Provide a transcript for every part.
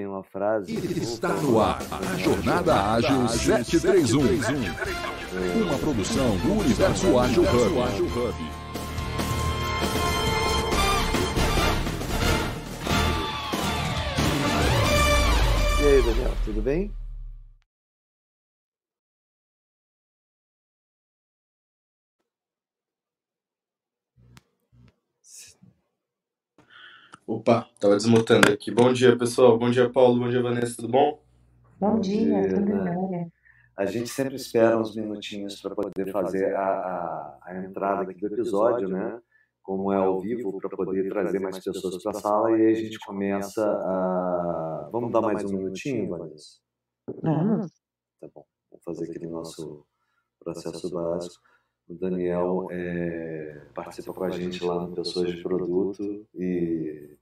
Tem uma frase. Está no ar a Jornada Ágil 731. Uma produção do Universo Ágil Hub. E aí, Daniel, tudo bem? Opa, tava desmutando aqui. Bom dia, pessoal. Bom dia, Paulo. Bom dia, Vanessa. Tudo bom? Bom Bom dia, dia, tudo né? jóia? A gente sempre espera uns minutinhos para poder fazer a, a, a entrada aqui do episódio, né? Como é ao vivo, para poder trazer mais pessoas para a sala e aí a gente começa a. Vamos dar mais um minutinho, Vanessa? Vamos? Tá bom. Vamos fazer aquele nosso processo básico. O Daniel é, participa com a gente lá no Pessoas de Produto e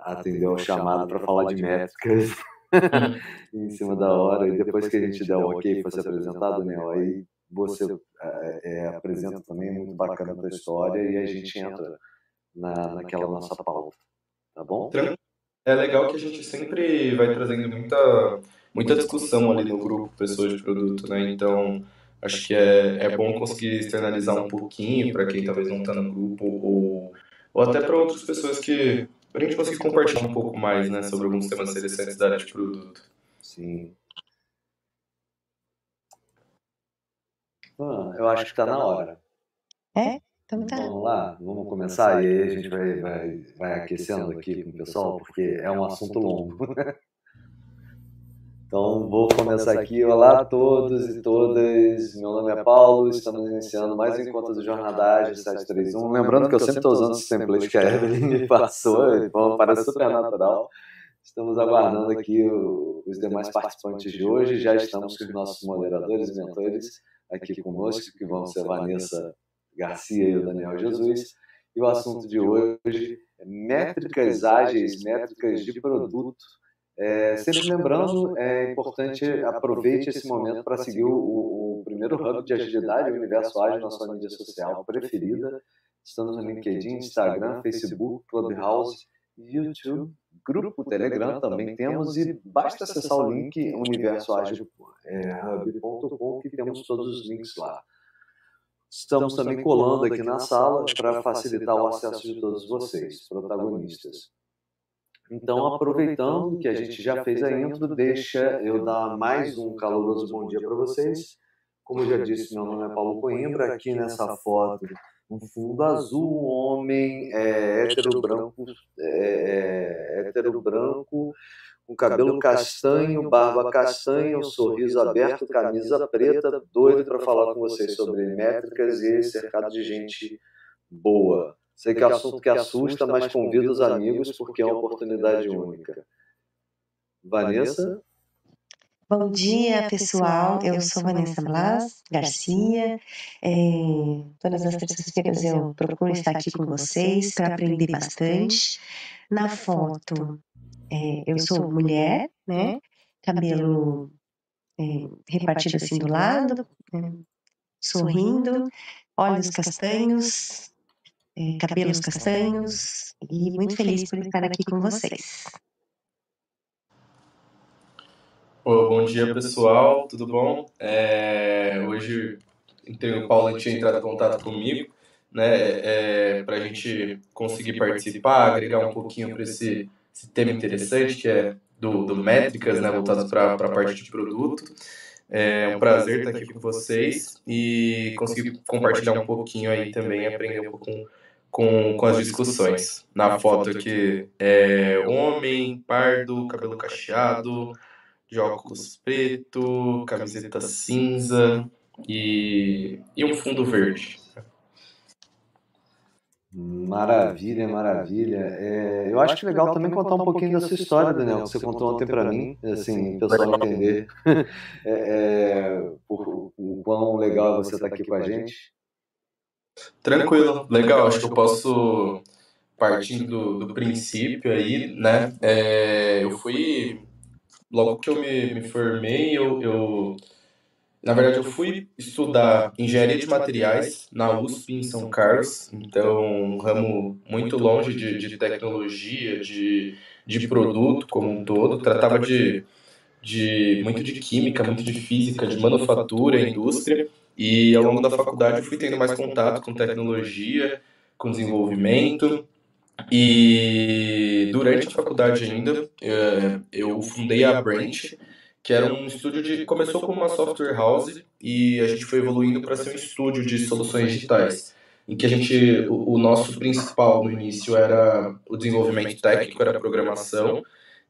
atendeu ao chamado para falar de métricas em cima da hora. E depois que a gente der o ok para ser apresentado, Daniel, aí você é, é, apresenta também muito bacana a tua história e a gente entra na, naquela nossa pauta. Tá bom? É legal que a gente sempre vai trazendo muita, muita discussão ali no grupo Pessoas de Produto, né? Então, acho que é, é bom conseguir externalizar um pouquinho para quem talvez não está no grupo ou, ou até para outras pessoas que para a gente conseguir compartilhar um pouco mais, né, sobre alguns temas interessantes da área de produto. Sim. Ah, eu acho que está na hora. É? Então tá. Vamos lá, vamos começar e aí a gente vai, vai, vai aquecendo aqui com o pessoal, porque é um assunto longo. Então, vou começar aqui. Olá a todos e todas. Meu nome é Paulo. Estamos iniciando mais um encontro do Jornadagem 731. Lembrando que eu sempre estou usando esse template que a Evelyn me passou, então parece super natural. Estamos aguardando aqui os demais participantes de hoje. Já estamos com os nossos moderadores e mentores aqui conosco, que vão ser a Vanessa Garcia e o Daniel Jesus. E o assunto de hoje é métricas ágeis, métricas de produto. É, sempre lembrando, é importante, aproveite esse momento para seguir o, o- primeiro hub de agilidade, o Universo Ágil, na sua mídia social preferida. Estamos no LinkedIn, Instagram, Facebook, Clubhouse, YouTube, Grupo Telegram também temos e basta acessar o link universoagil.hub.com que temos todos os links lá. Estamos também colando aqui na sala para facilitar o acesso de todos vocês, protagonistas. Então, aproveitando que a gente já fez a intro, deixa eu dar mais um caloroso bom dia para vocês. Como eu já disse, meu nome é Paulo Coimbra. Aqui nessa foto, um fundo azul, um homem é, hétero branco, é, é, hétero branco, com cabelo castanho, barba castanha, um sorriso aberto, camisa preta, doido para falar com vocês sobre métricas e cercado de gente boa. Sei que é assunto que assusta, mas convido os amigos porque é uma oportunidade única. Vanessa? Bom dia, pessoal. Eu sou Vanessa Blas Garcia. É, todas as terças-feiras eu procuro estar aqui com vocês para aprender bastante. Na foto, é, eu sou mulher, né? Cabelo é, repartido assim do lado, né? sorrindo, olhos castanhos, é, cabelos castanhos, e muito feliz por estar aqui com vocês. Pô, bom dia, pessoal. Tudo bom? É, hoje entrei o Paulo tinha entrado em contato comigo, né, para a gente conseguir participar, agregar um pouquinho para esse, esse tema interessante que é do, do métricas, né, voltados para a parte de produto. É um prazer estar aqui com vocês e conseguir compartilhar um pouquinho aí também, aprender um pouco com, com, com as discussões. Na foto aqui é homem, pardo, cabelo cacheado, de óculos preto, camiseta cinza e, e um fundo verde. Maravilha, maravilha. É, eu acho que é legal também contar um pouquinho da sua história, Daniel, que você contou ontem para mim, assim, o pessoal entender é, é, o, o quão legal você estar aqui com a gente. Tranquilo, legal. Acho que eu posso, partindo do, do princípio aí, né? É, eu fui, logo que eu me, me formei, eu, eu Na verdade, eu fui estudar engenharia de materiais na USP em São Carlos, então um ramo muito longe de, de tecnologia, de, de produto como um todo, tratava de, de muito de química, muito de física, de manufatura, indústria, e ao longo da faculdade eu fui tendo mais contato com tecnologia, com desenvolvimento, e durante a faculdade ainda, é, eu fundei a Branch, que era um estúdio de. Começou como uma software house e a gente foi evoluindo para ser um estúdio de soluções digitais. Em que a gente. O, o nosso principal no início era o desenvolvimento técnico, era a programação.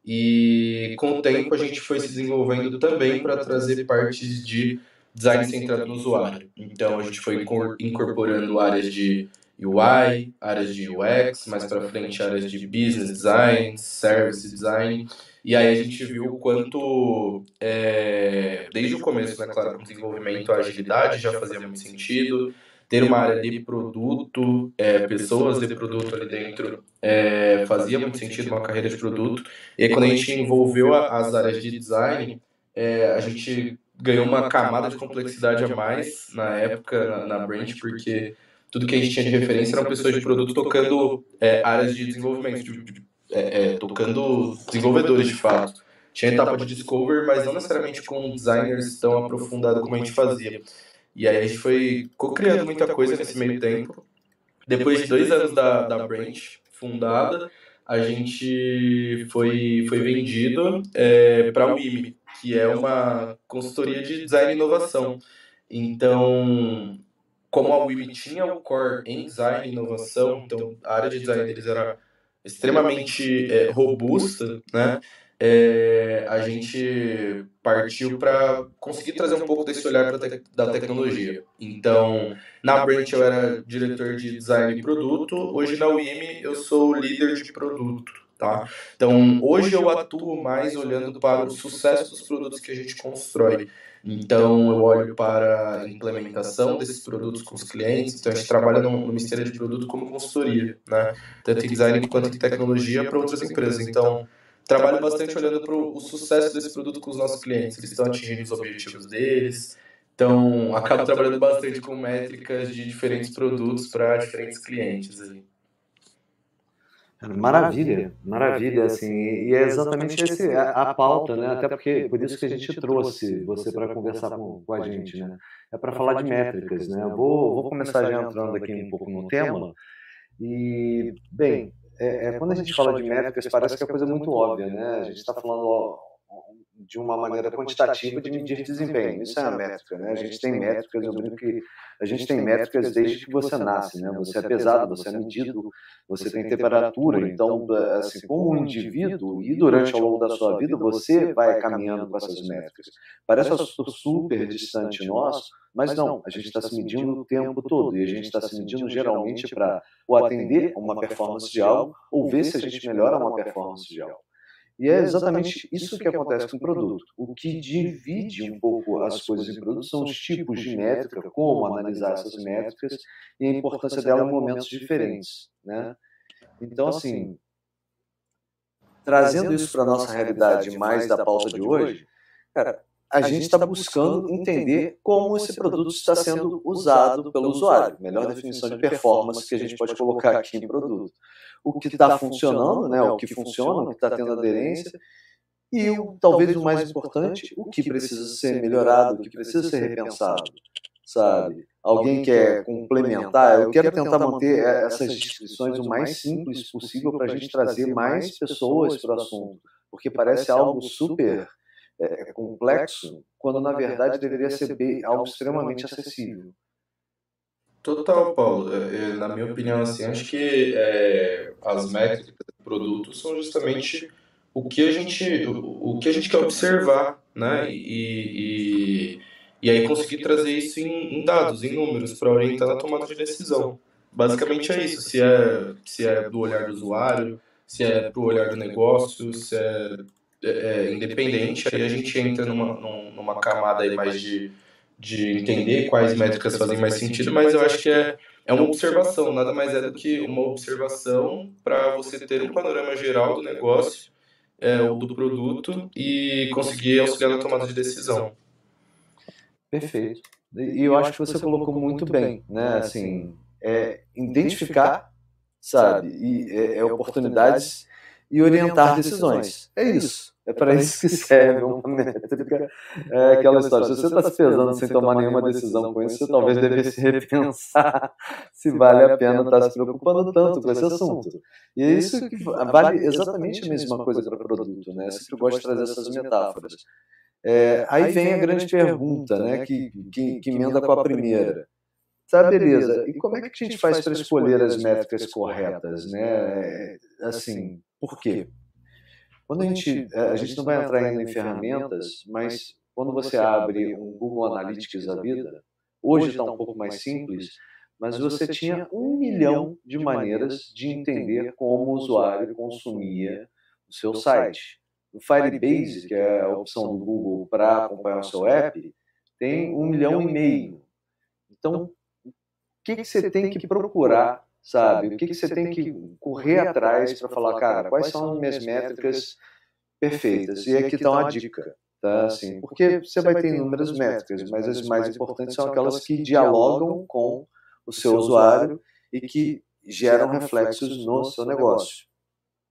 E com o tempo a gente foi se desenvolvendo também para trazer partes de design centrado no usuário. Então a gente foi incorporando áreas de UI, áreas de UX, mais para frente áreas de business design, service design. E aí a gente viu o quanto, é, desde o começo, né, claro, com o desenvolvimento, a agilidade já fazia muito sentido, ter uma área de produto, é, pessoas de produto ali dentro, é, fazia muito sentido uma carreira de produto. E aí quando a gente envolveu as áreas de design, é, a gente ganhou uma camada de complexidade a mais na época, na, na Branch, porque tudo que a gente tinha de referência eram pessoas de produto tocando é, áreas de desenvolvimento, de, de, é, é, tocando desenvolvedores de fato. Tinha etapa de discover, mas não necessariamente com designers tão aprofundado como a gente fazia. E aí a gente foi co-criando muita coisa nesse meio tempo. Depois de dois anos da, da Branch fundada, a gente foi, foi vendido é, para a WIMI, que é uma consultoria de design e inovação. Então, como a WIB tinha o core em design e inovação, então a área de design deles era extremamente é, robusta, né? É, a gente partiu para conseguir trazer um pouco desse olhar te da tecnologia. Então, na Branch eu era diretor de design e produto, hoje na UIM eu sou líder de produto. Tá? Então, hoje eu atuo mais olhando para o sucesso dos produtos que a gente constrói. Então, eu olho para a implementação desses produtos com os clientes. Então, a gente trabalha no, Ministério de Produto como consultoria, né? tanto em design quanto em tecnologia para outras empresas. Então, trabalho bastante olhando para o sucesso desse produto com os nossos clientes. Eles estão atingindo os objetivos deles. Então, acabo trabalhando bastante com métricas de diferentes produtos para diferentes clientes. Ali. Maravilha, maravilha, assim, e é exatamente esse, a, a pauta, né? Até porque por isso que a gente trouxe você para conversar com, com a gente, né? É para falar de métricas, né? Eu vou, vou começar já entrando aqui um pouco no tema. E, bem, é, é, quando a gente fala de métricas, parece que é coisa muito óbvia, né? A gente está falando de uma maneira quantitativa de medir desempenho. Isso é a métrica, né? A gente tem métricas, eu brinco que a gente tem métricas desde que você nasce, né? Você é pesado, você é medido, você tem temperatura. Então, assim, como um indivíduo e durante ao longo da sua vida, você vai caminhando com essas métricas. Parece super distante nosso, mas não, a gente está se medindo o tempo todo e a gente está se medindo geralmente para ou atender uma performance de algo ou ver se a gente melhora uma performance de algo. E é exatamente isso que acontece com o produto. O que divide um pouco as coisas em produto são os tipos de métrica, como analisar essas métricas e a importância dela em momentos diferentes. Né? Então, assim, trazendo isso para a nossa realidade mais da pauta de hoje, cara, a gente está buscando entender como esse produto está sendo usado pelo usuário. Melhor definição de performance que a gente pode colocar aqui em produto. o que está funcionando, né, o que funciona, o que está tendo aderência, e o, talvez o mais importante, o que precisa ser melhorado, o que precisa ser repensado, sabe? Alguém quer complementar, eu quero tentar manter essas descrições o mais simples possível para a gente trazer mais pessoas para o assunto, porque parece algo super é, complexo, quando na verdade deveria ser algo extremamente acessível. Total, Paulo. É, é, na minha opinião, assim, acho que é, as métricas do produto são justamente o que a gente, o, o que a gente quer observar, né? E, e, e aí conseguir trazer isso em, em dados, em números, para orientar na tomada de decisão. Basicamente é isso. Se é, se é do olhar do usuário, se é para o olhar do negócio, se é, é, independente, aí a gente entra numa, numa camada aí mais de de entender quais métricas fazem mais sentido, mas eu acho que é, é uma observação, nada mais é do que uma observação para você ter um panorama geral do negócio, é, do produto e conseguir auxiliar na tomada de decisão. Perfeito. E eu acho que você colocou muito bem, né? Assim, é identificar, sabe, e é, é oportunidades e orientar decisões. É isso. É para isso que serve uma métrica. É aquela história. Se você está se pesando sem tomar nenhuma decisão com isso, você talvez devesse repensar se vale a pena estar se preocupando tanto com esse assunto. E é isso que vale exatamente a mesma coisa para produto. Né? Eu sempre gosto de trazer essas metáforas. É, aí vem a grande pergunta, né, que, que, que emenda com a primeira. Tá, beleza. E como é que a gente faz para escolher as métricas corretas, né? É, assim, por quê? Quando a gente, é, a gente não vai entrar ainda em ferramentas, mas quando você abre um Google Analytics da vida, hoje está um pouco mais simples, mas você tinha um milhão de maneiras de entender como o usuário consumia o seu site. O Firebase, que é a opção do Google para acompanhar o seu app, tem um milhão e meio. Então, o que, que você tem que procurar sabe? O que, que você tem que correr atrás para falar, cara, quais são as minhas métricas perfeitas? E aqui está uma dica, tá? Assim, porque você vai ter inúmeras métricas, mas as mais importantes são aquelas que dialogam com o seu usuário e que geram reflexos no seu negócio.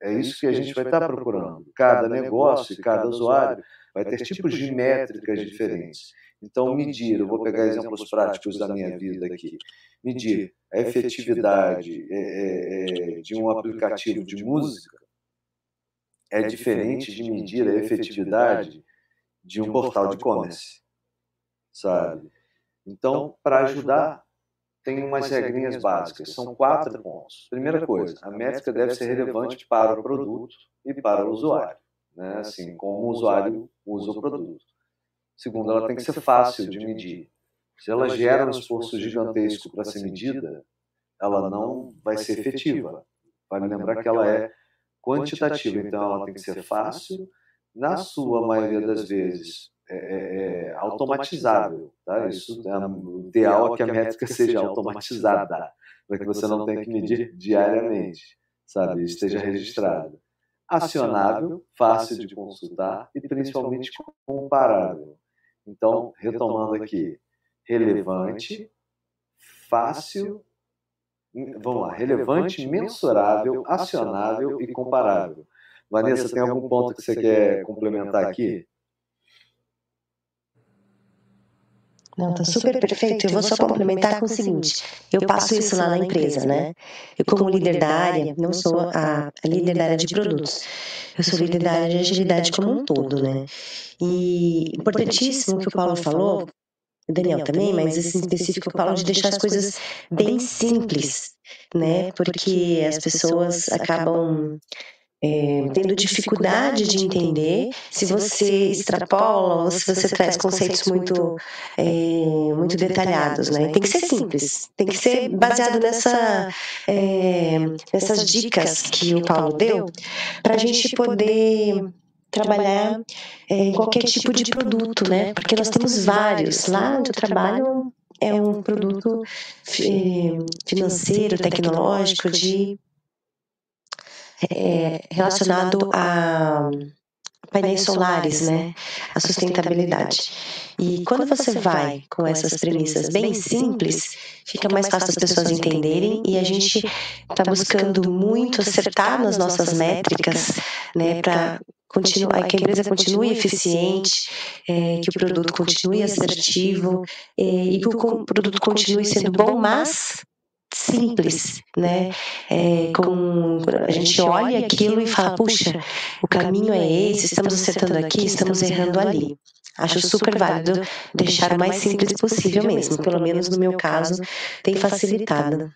É isso que a gente vai estar tá procurando. Cada negócio e cada usuário vai ter tipos de métricas diferentes. Então, medir, eu vou pegar exemplos práticos da minha vida aqui. Medir a efetividade é, é, é, de um aplicativo de música é diferente de medir a efetividade de um portal de e-commerce, sabe? Então, para ajudar, tem umas regrinhas básicas, são quatro pontos. Primeira coisa, a métrica deve ser relevante para o produto e para o usuário, né? assim, como o usuário usa o produto. Segundo, ela tem que ser fácil de medir. Se ela gera um esforço gigantesco para ser medida, ela não vai ser efetiva. Vale lembrar que ela é quantitativa, então ela tem que ser fácil, na sua maioria das vezes é, é, é automatizável. Tá? Isso é o ideal é que a métrica seja automatizada, para que você não tenha que medir diariamente, sabe? Esteja registrada. Acionável, fácil de consultar e principalmente comparável. Então, retomando aqui, relevante, fácil, vamos lá, relevante, mensurável, acionável e comparável. Vanessa, tem algum ponto que você quer complementar aqui? Não, tá super perfeito. Eu vou só complementar com o seguinte: eu passo isso lá na empresa, né? Eu, como líder da área, não sou a, a líder da área de produtos, eu sou líder da área de agilidade como um todo, né? E importantíssimo o que o Paulo falou, o Daniel também, mas esse específico eu falo de deixar as coisas bem simples, né? Porque as pessoas acabam é, tendo dificuldade de entender se você extrapola ou se você traz conceitos muito, é, muito detalhados, né? Tem que ser simples, tem que ser baseado nessa, é, nessas dicas que o Paulo deu, para a gente poder trabalhar em qualquer tipo de produto, né? Porque nós temos vários. Lá eu trabalho é um produto financeiro, tecnológico, de é, relacionado a painéis solares, né? A sustentabilidade. E quando você vai com essas premissas bem simples, fica mais fácil as pessoas entenderem e a gente está buscando muito acertar nas nossas métricas, né, para continuar, que a empresa continue eficiente, é, que o produto continue assertivo é, e que o produto continue sendo bom, mas simples, né? É, com, a gente olha aquilo e fala, puxa, o caminho é esse, estamos acertando aqui, estamos errando ali. Acho super válido deixar o mais simples possível mesmo, pelo menos no meu caso, tem facilitado.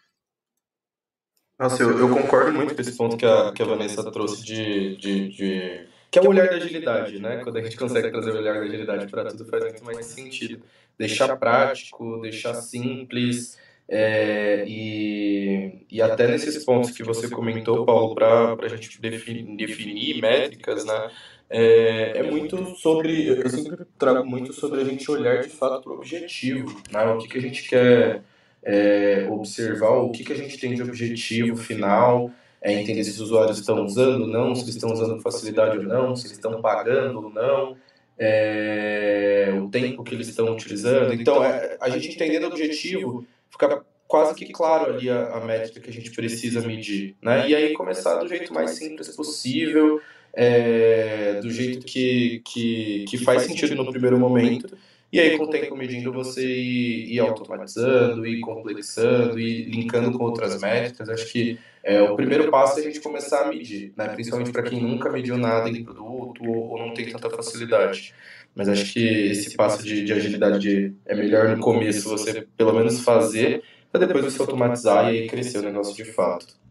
Nossa, eu, eu concordo muito com esse ponto que a, que a Vanessa trouxe de, de, de que é o olhar da agilidade, né? Quando a gente consegue trazer o olhar da agilidade para tudo, faz muito mais sentido. Deixar prático, deixar simples. É, e, e até nesses pontos que você comentou, Paulo, para a gente definir, definir métricas, né? É, é, muito sobre. Eu sempre trago muito sobre a gente olhar de fato para o objetivo, né? O que, que a gente quer é, observar, o que, que a gente tem de objetivo final é entender se os usuários estão usando ou não, se eles estão usando com facilidade ou não, se eles estão pagando ou não, é, o tempo que eles estão utilizando. Então, é, a gente entendendo o objetivo, fica quase que claro ali a, a, métrica que a gente precisa medir, né? E aí começar do jeito mais simples possível, é, do jeito que, que, que faz sentido no primeiro momento, e aí com o tempo medindo você ir, ir automatizando, ir complexando, ir linkando com outras métricas, acho que é, o primeiro passo é a gente começar a medir, né? principalmente para quem nunca mediu nada em produto ou, ou não tem tanta facilidade. Mas acho que esse passo de, de agilidade é melhor no começo você pelo menos fazer, para depois você automatizar e crescer o negócio de fato.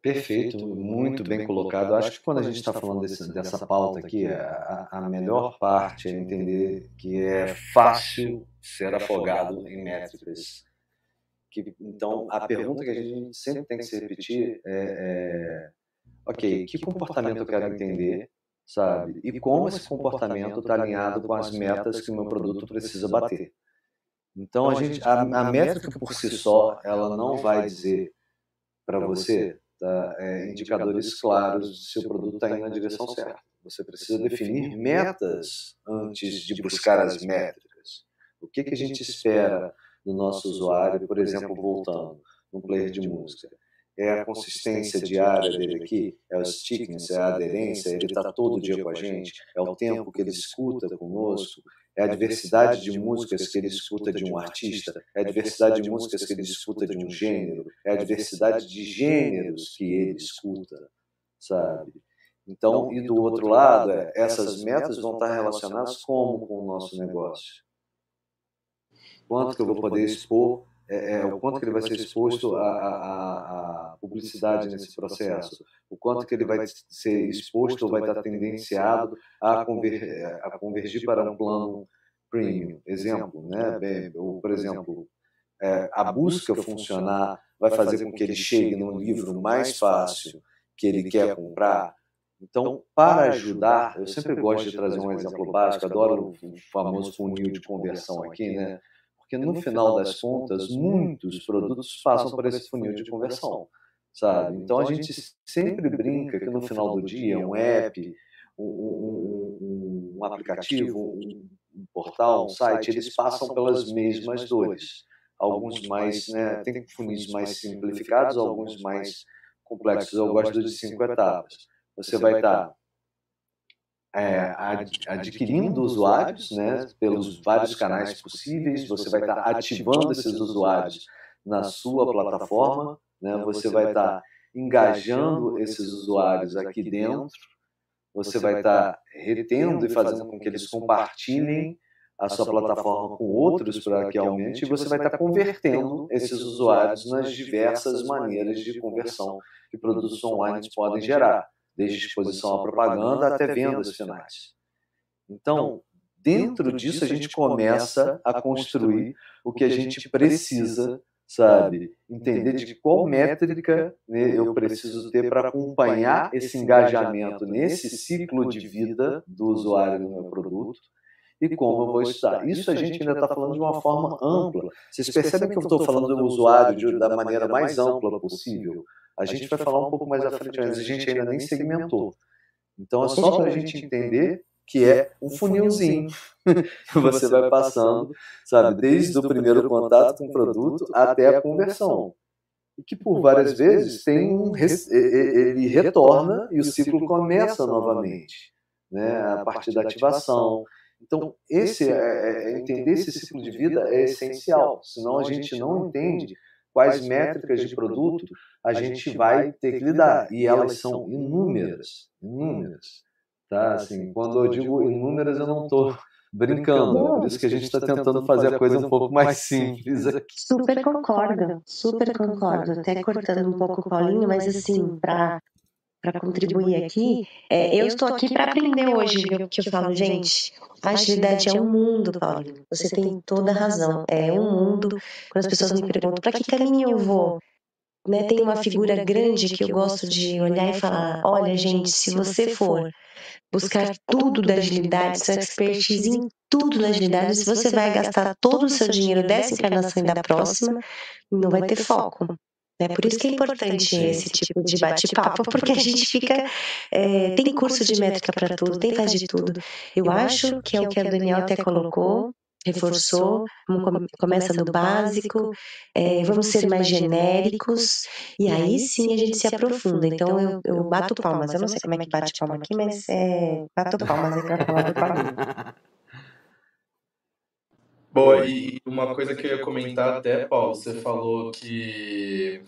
Perfeito, muito bem colocado. Acho que quando a gente está falando desse, dessa pauta aqui, a, a, melhor parte é entender que é fácil ser afogado em métricas. Que, então, a pergunta que a gente sempre tem que se repetir é, é ok, que comportamento eu quero entender sabe? E como esse comportamento está alinhado com as metas que o meu produto precisa bater. Então, a, gente, a, a métrica por si só, ela não vai dizer para você tá, é, indicadores claros se o produto está indo na direção certa. Você precisa definir metas antes de buscar as métricas. O que, que a gente espera do nosso usuário, por exemplo, voltando no player de música? É a consistência diária dele aqui, é o stickiness, é a aderência, ele está todo dia com a gente, é o tempo que ele escuta conosco, é a diversidade de músicas que ele escuta de um artista, é a diversidade de músicas que ele escuta de um gênero, é a diversidade de gêneros que ele escuta, sabe? Então, e do outro lado, é, essas metas vão estar relacionadas como com o nosso negócio? Quanto que eu vou poder expor é, é, o quanto que ele vai ser exposto à, publicidade nesse processo, o quanto que ele vai ser exposto ou vai estar tendenciado a, conver, a convergir para um plano premium. Exemplo, né? Bem, ou, por exemplo, é, a busca funcionar vai fazer com que ele chegue num livro mais fácil que ele quer comprar. Então, para ajudar, eu sempre gosto de trazer um exemplo básico, adoro o famoso funil de conversão aqui, né? Porque no final das contas, muitos produtos passam por esse funil de conversão, sabe? Então a gente sempre brinca que no final do dia, um app, um, um, um aplicativo, um, portal, um site, eles passam pelas mesmas dores. Alguns mais, né, tem funis mais simplificados, alguns mais complexos. Eu gosto de cinco etapas. Você vai estar é, adquirindo usuários né, pelos vários canais possíveis, você vai estar ativando esses usuários na sua plataforma, né, você vai estar engajando esses usuários aqui dentro, você vai estar retendo e fazendo com que eles compartilhem a sua plataforma com outros para que aumente, e você vai estar convertendo esses usuários nas diversas maneiras de conversão que produtos online podem gerar desde exposição à propaganda até vendas finais. Então, dentro disso, a gente começa a construir o que a gente precisa, sabe? Entender de qual métrica né, eu preciso ter para acompanhar esse engajamento nesse ciclo de vida do usuário do meu produto e como eu vou estar. Isso a gente ainda está falando de uma forma ampla. Vocês percebem que eu estou falando do usuário de, da maneira mais ampla possível? A gente vai falar um pouco mais à frente, mas a gente ainda nem segmentou. Então é só para a gente entender que é um funilzinho que você vai passando, sabe, desde o primeiro contato com o produto até a conversão. E que por várias vezes tem um, ele retorna e o ciclo começa novamente, né, a partir da ativação. Então, esse é, é, entender esse ciclo de vida é essencial, senão a gente não entende quais métricas de produto a gente vai ter que lidar. E elas são inúmeras, inúmeras. Tá? Assim, quando eu digo inúmeras, eu não estou brincando. É por isso que a gente está tentando fazer a coisa um pouco mais simples aqui. Super concordo, super concordo. Até cortando um pouco o Paulinho, mas assim, para para contribuir aqui. É, eu estou aqui para aprender hoje, viu? Que eu falo, gente, a agilidade é um mundo, Paulo. Você tem toda a razão. É um mundo. Quando as pessoas me perguntam para que caminho eu vou, né, tem uma figura grande que eu gosto de olhar e falar: olha, gente, se você for buscar tudo da agilidade, sua expertise em tudo da agilidade, se você vai gastar todo o seu dinheiro dessa encarnação e da próxima, não vai ter foco. É por isso que é importante esse tipo de bate-papo, porque a gente fica. É, tem curso de métrica para tudo, tem faz de tudo. Eu acho que é o que a Daniel até colocou. reforçou, começa do básico, é, vamos ser mais genéricos, e aí sim a gente se aprofunda. Então eu, eu bato palmas, eu não sei como é que bate palma aqui, mas é, bato palmas aí para falar do Paulinho. Boa, e uma coisa que eu ia comentar até, Paulo, você falou que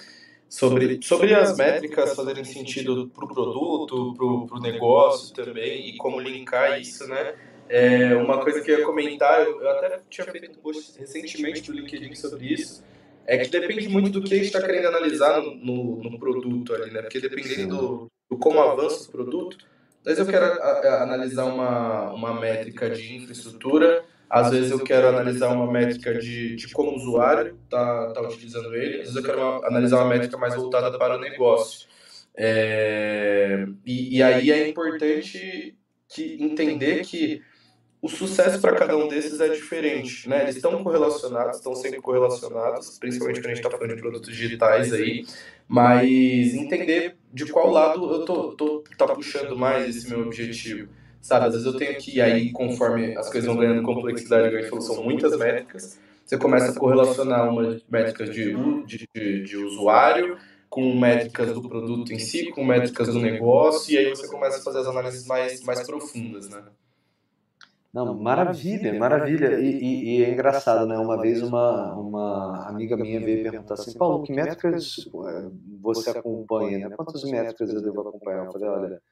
sobre, sobre as métricas fazerem sentido para o produto, para o negócio também, e como linkar isso, né? É, uma coisa que eu ia comentar, eu até tinha feito um post recentemente do LinkedIn sobre isso, é que depende muito do que a gente está querendo analisar no, no, no, produto ali, né? Porque dependendo do, do como avança o produto, vezes eu quero a, a, analisar uma, uma métrica de infraestrutura, às vezes eu quero analisar uma métrica de, de como o usuário está tá utilizando ele, às vezes eu quero uma, analisar uma métrica mais voltada para o negócio. É, e, e aí é importante que entender que o sucesso para cada um desses é diferente, né? Eles estão correlacionados, estão sempre correlacionados, principalmente quando a gente está falando de produtos digitais aí, mas entender de qual lado eu tô, tô tá puxando mais esse meu objetivo, sabe? Às vezes eu tenho que aí, conforme as coisas vão ganhando complexidade, falou, são muitas métricas, você começa a correlacionar umas métricas de, de, de usuário com métricas do produto em si, com métricas do negócio, e aí você começa a fazer as análises mais, mais profundas, né? Não, maravilha, maravilha. E, e, e, é engraçado, né? Uma vez uma, uma amiga minha veio perguntar assim, Paulo, que métricas eh, você acompanha? Né? Quantas métricas eu devo acompanhar? Eu falei, olha,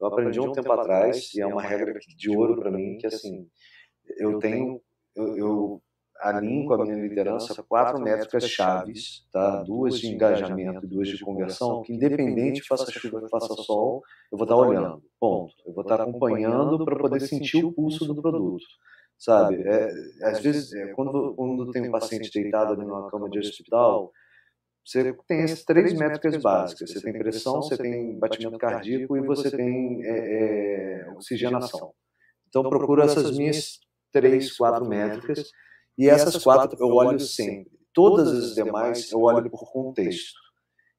eu aprendi um tempo atrás, e é uma regra de ouro para mim, que assim, eu tenho, eu, eu alinho com a minha liderança quatro métricas chaves, tá? duas de engajamento, duas de conversão, que independente faça chuva, faça sol, eu vou estar olhando, ponto. Eu vou estar acompanhando para poder sentir o pulso do produto, sabe? É, às vezes, é, quando, quando tem um paciente deitado ali numa cama de hospital, você tem essas três métricas básicas. Você tem pressão, você tem batimento cardíaco e você tem é, é, oxigenação. Então, procuro essas minhas três, quatro métricas e essas quatro eu olho sempre. Todas as demais eu olho por contexto.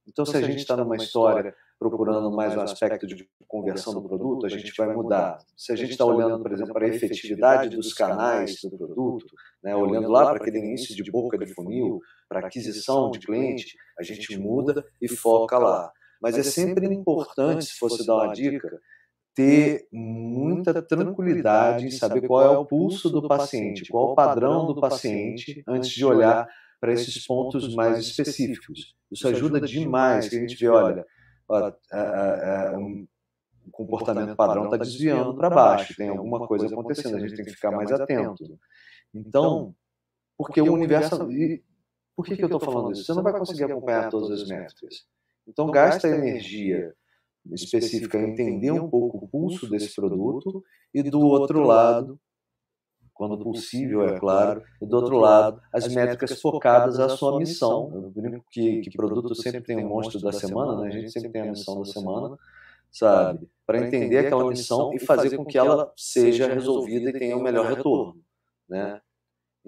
Então, se a gente está numa história procurando mais um aspecto de conversão do produto, a gente vai mudar. Se a gente está olhando, por exemplo, para a efetividade dos canais do produto, né, olhando lá para aquele início de boca de funil, para aquisição de cliente, a gente muda e foca lá. Mas é sempre importante, se fosse dar uma dica, ter muita tranquilidade em saber qual é o pulso do paciente, qual é o padrão do paciente, antes de olhar para esses pontos mais específicos. Isso ajuda demais, que a gente vê, olha, ó, um, o comportamento padrão está desviando para baixo, tem alguma coisa acontecendo, a gente tem que ficar mais atento. Então, porque o universo... E por que, que eu estou falando isso? Você não vai conseguir acompanhar todas as métricas. Então, gasta energia específica entender um pouco o pulso desse produto e do outro lado, quando possível, é claro, e do outro lado, as métricas focadas à sua missão. Eu brinco que, que produto sempre tem um monstro da semana, né? a gente sempre tem a missão da semana, sabe? Para entender aquela missão e fazer com que ela seja resolvida e tenha o um melhor retorno, né?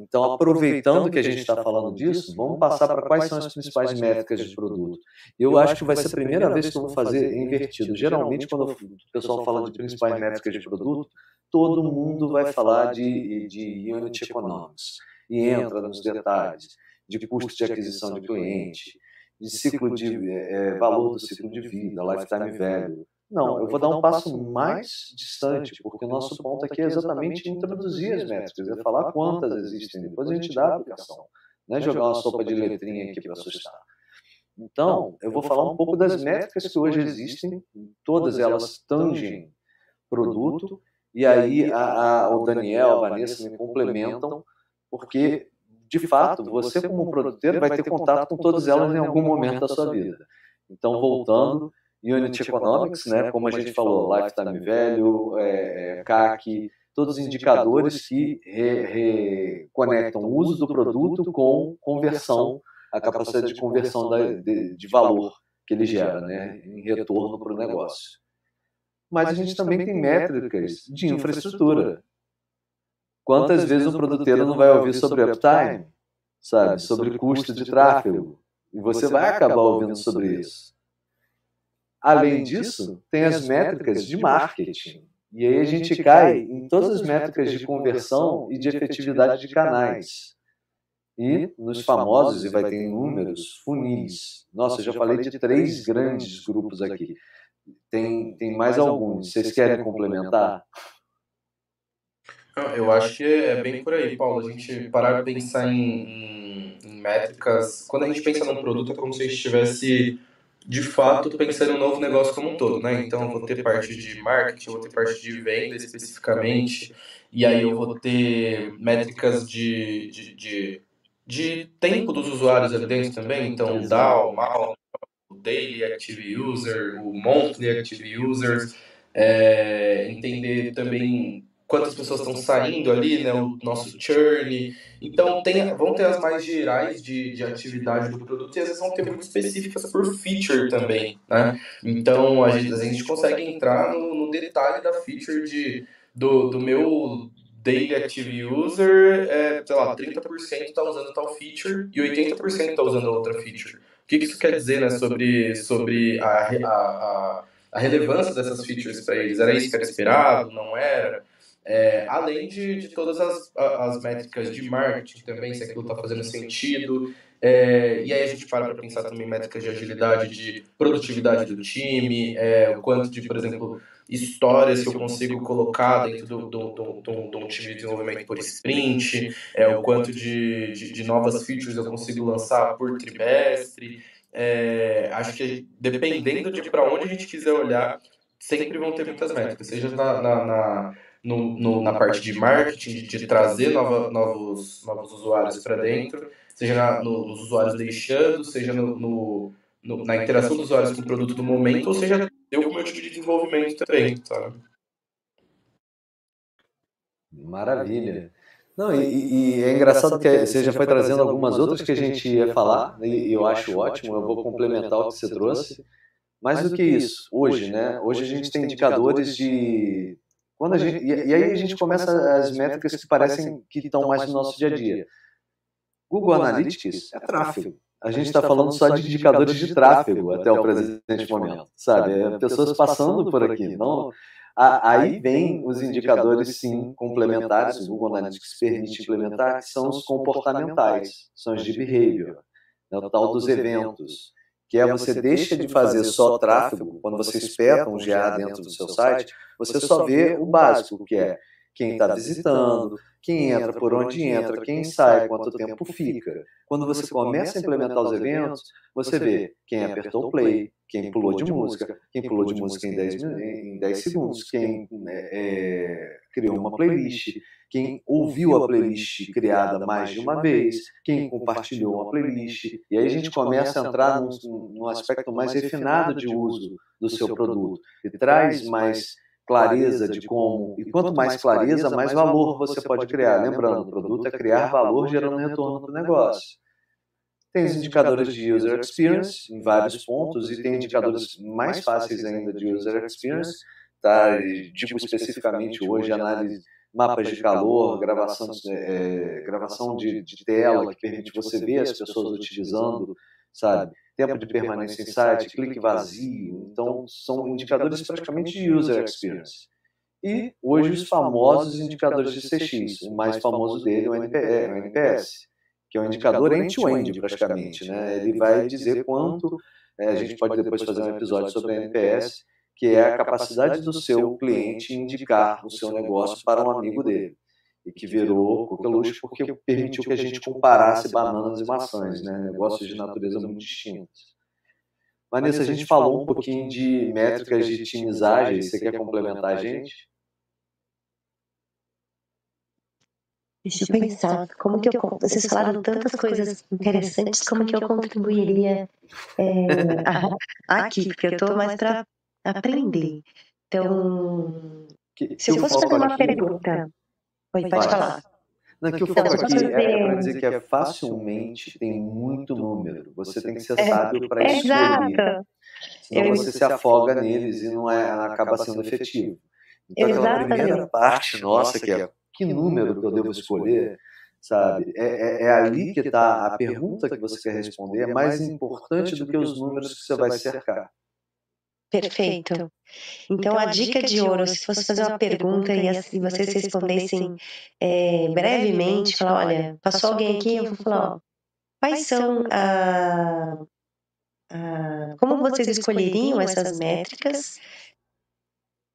Então, aproveitando que a gente está falando disso, vamos passar para quais são as principais métricas de produto. Eu acho que vai ser a primeira vez que eu vou fazer invertido. Geralmente, quando o pessoal fala de principais métricas de produto, todo mundo vai falar de, de unit economics. e entra nos detalhes de custo de aquisição de cliente, de ciclo de é, valor do ciclo de vida, lifetime value, não, eu vou dar um passo mais distante, porque o nosso ponto aqui é exatamente introduzir as métricas, é falar quantas existem, depois a gente dá a aplicação, não é jogar uma sopa de letrinha aqui para assustar. Então, eu vou falar um pouco das métricas que hoje existem, todas elas tangem produto, e aí a, a, o Daniel, a Vanessa me complementam, porque, de fato, você como produtor vai ter contato com todas elas em algum momento da sua vida. Então, voltando, Unit Economics, né, como a gente falou, Lifetime Value, é, é CAC, todos os indicadores que reconectam o uso do produto com conversão, a capacidade de conversão da, de, de, valor que ele gera, né, em retorno para o negócio. Mas a gente também tem métricas de infraestrutura. Quantas vezes um produteiro não vai ouvir sobre uptime, sabe, sobre custo de tráfego? E você vai acabar ouvindo sobre isso. Além disso, tem as métricas de marketing. E aí a gente cai em todas as métricas de conversão e de efetividade de canais. E nos famosos, e vai ter inúmeros, funis. Nossa, eu já falei de três grandes grupos aqui. Tem, tem mais alguns. Vocês querem complementar? Eu acho que é bem por aí, Paulo. A gente parar de pensar em, em, em métricas. Quando a gente pensa num produto, é como se a gente estivesse de fato pensando no novo negócio como um todo, né? Então eu vou ter parte de marketing, eu vou ter parte de venda especificamente, e aí eu vou ter métricas de, de, de, de tempo dos usuários ali dentro também, então o DAO, MAU, o Daily Active User, o Monthly Active Users, é, entender também quantas pessoas estão saindo ali, né, o nosso churn. Então, tem, vão ter as mais gerais de, de atividade do produto e às vezes vão ter muito específicas por feature também, né? Então, a gente, a gente consegue entrar no, no detalhe da feature de, do, do meu daily active user, é, sei lá, 30% está usando tal feature e 80% está usando outra feature. O que, que isso quer dizer, né, sobre, sobre a, a, a, a relevância dessas features para eles? Era isso que era esperado? Não era? É, além de, de todas as, as métricas de marketing também, se aquilo está fazendo sentido. É, e aí a gente para para pensar também métricas de agilidade, de produtividade do time, é, o quanto de, por exemplo, histórias que eu consigo colocar dentro do, do, do, do, do time de desenvolvimento por sprint, é, o quanto de, de, de novas features eu consigo lançar por trimestre. É, acho que dependendo de para onde a gente quiser olhar, sempre vão ter muitas métricas, seja na, na, na no, no, na parte de marketing, de, de trazer nova, novos, novos usuários para dentro, seja na, no, nos usuários deixando, seja no, no, no, na interação dos usuários com o produto do momento, ou seja, eu com o meu time de desenvolvimento também, sabe? Maravilha. Não, e, e, é engraçado que você já foi trazendo algumas outras que a gente ia falar, e eu acho ótimo, eu vou complementar o que você trouxe. Mais do que isso, hoje, né? Hoje a gente tem indicadores de quando a gente, e, aí a gente começa as métricas que parecem que estão mais no nosso dia a dia. Google Analytics é tráfego. A gente está falando só de indicadores de tráfego até o presente momento, sabe? É pessoas passando por aqui. Não, aí vem os indicadores, sim, complementares, o Google Analytics permite implementar, que são os comportamentais, são os de behavior, né, o tal dos eventos que é você deixa de fazer só tráfego, quando você espeta um GA dentro do seu site, você só vê o básico, que é quem está visitando, quem entra, por onde entra, quem sai, quanto tempo fica. Quando você começa a implementar os eventos, você vê quem apertou o play, quem pulou de música, quem pulou de música em 10, em 10 segundos, quem né, é, criou uma playlist, quem ouviu a playlist criada mais de uma vez, quem compartilhou uma playlist. E aí a gente começa a entrar num, num aspecto mais refinado de uso do seu produto e traz mais clareza de como. E quanto mais clareza, mais valor você pode criar. Lembrando, o produto é criar valor gerando retorno para o negócio. Tem os indicadores de user experience em vários pontos e tem indicadores mais fáceis ainda de user experience. Tá? Digo especificamente hoje análise mapas de calor, gravação, é, gravação de, de tela que permite você ver as pessoas utilizando, sabe? Tempo de permanência em site, clique vazio. Então, são indicadores praticamente de user experience. E hoje os famosos indicadores de CX. O mais famoso dele é o NPS, que é um indicador end-to-end praticamente. Né? Ele vai dizer quanto. É, a gente pode depois fazer um episódio sobre NPS que é a capacidade do seu cliente indicar o seu negócio para um amigo dele. E que virou coqueluche porque permitiu que a gente comparasse bananas e maçãs, né? negócios de natureza muito distintos. Vanessa, a gente falou um pouquinho de métricas de timizagem, você quer complementar a gente? Deixa eu pensar, como que eu vocês falaram tantas coisas interessantes, como que eu contribuiria é, aqui, porque eu estou mais para aprender. Então, se eu fosse fazer uma pergunta, pode, pode falar. Não, que o foco aqui é para dizer que é facilmente tem muito número. Você tem que ser é, sábio para escolher. Exato. Senão você se afoga neles e não é, acaba sendo efetivo. Então, aquela primeira parte nossa, que é que número que eu devo escolher, sabe? É, é, é ali que está a pergunta que você quer responder, é mais importante do que os números que você vai cercar. Perfeito. Então, a dica de ouro, se fosse fazer uma pergunta e, e vocês respondessem é, brevemente, falar, olha, passou alguém aqui, eu vou falar, ó, quais são a, a, como vocês escolheriam essas métricas?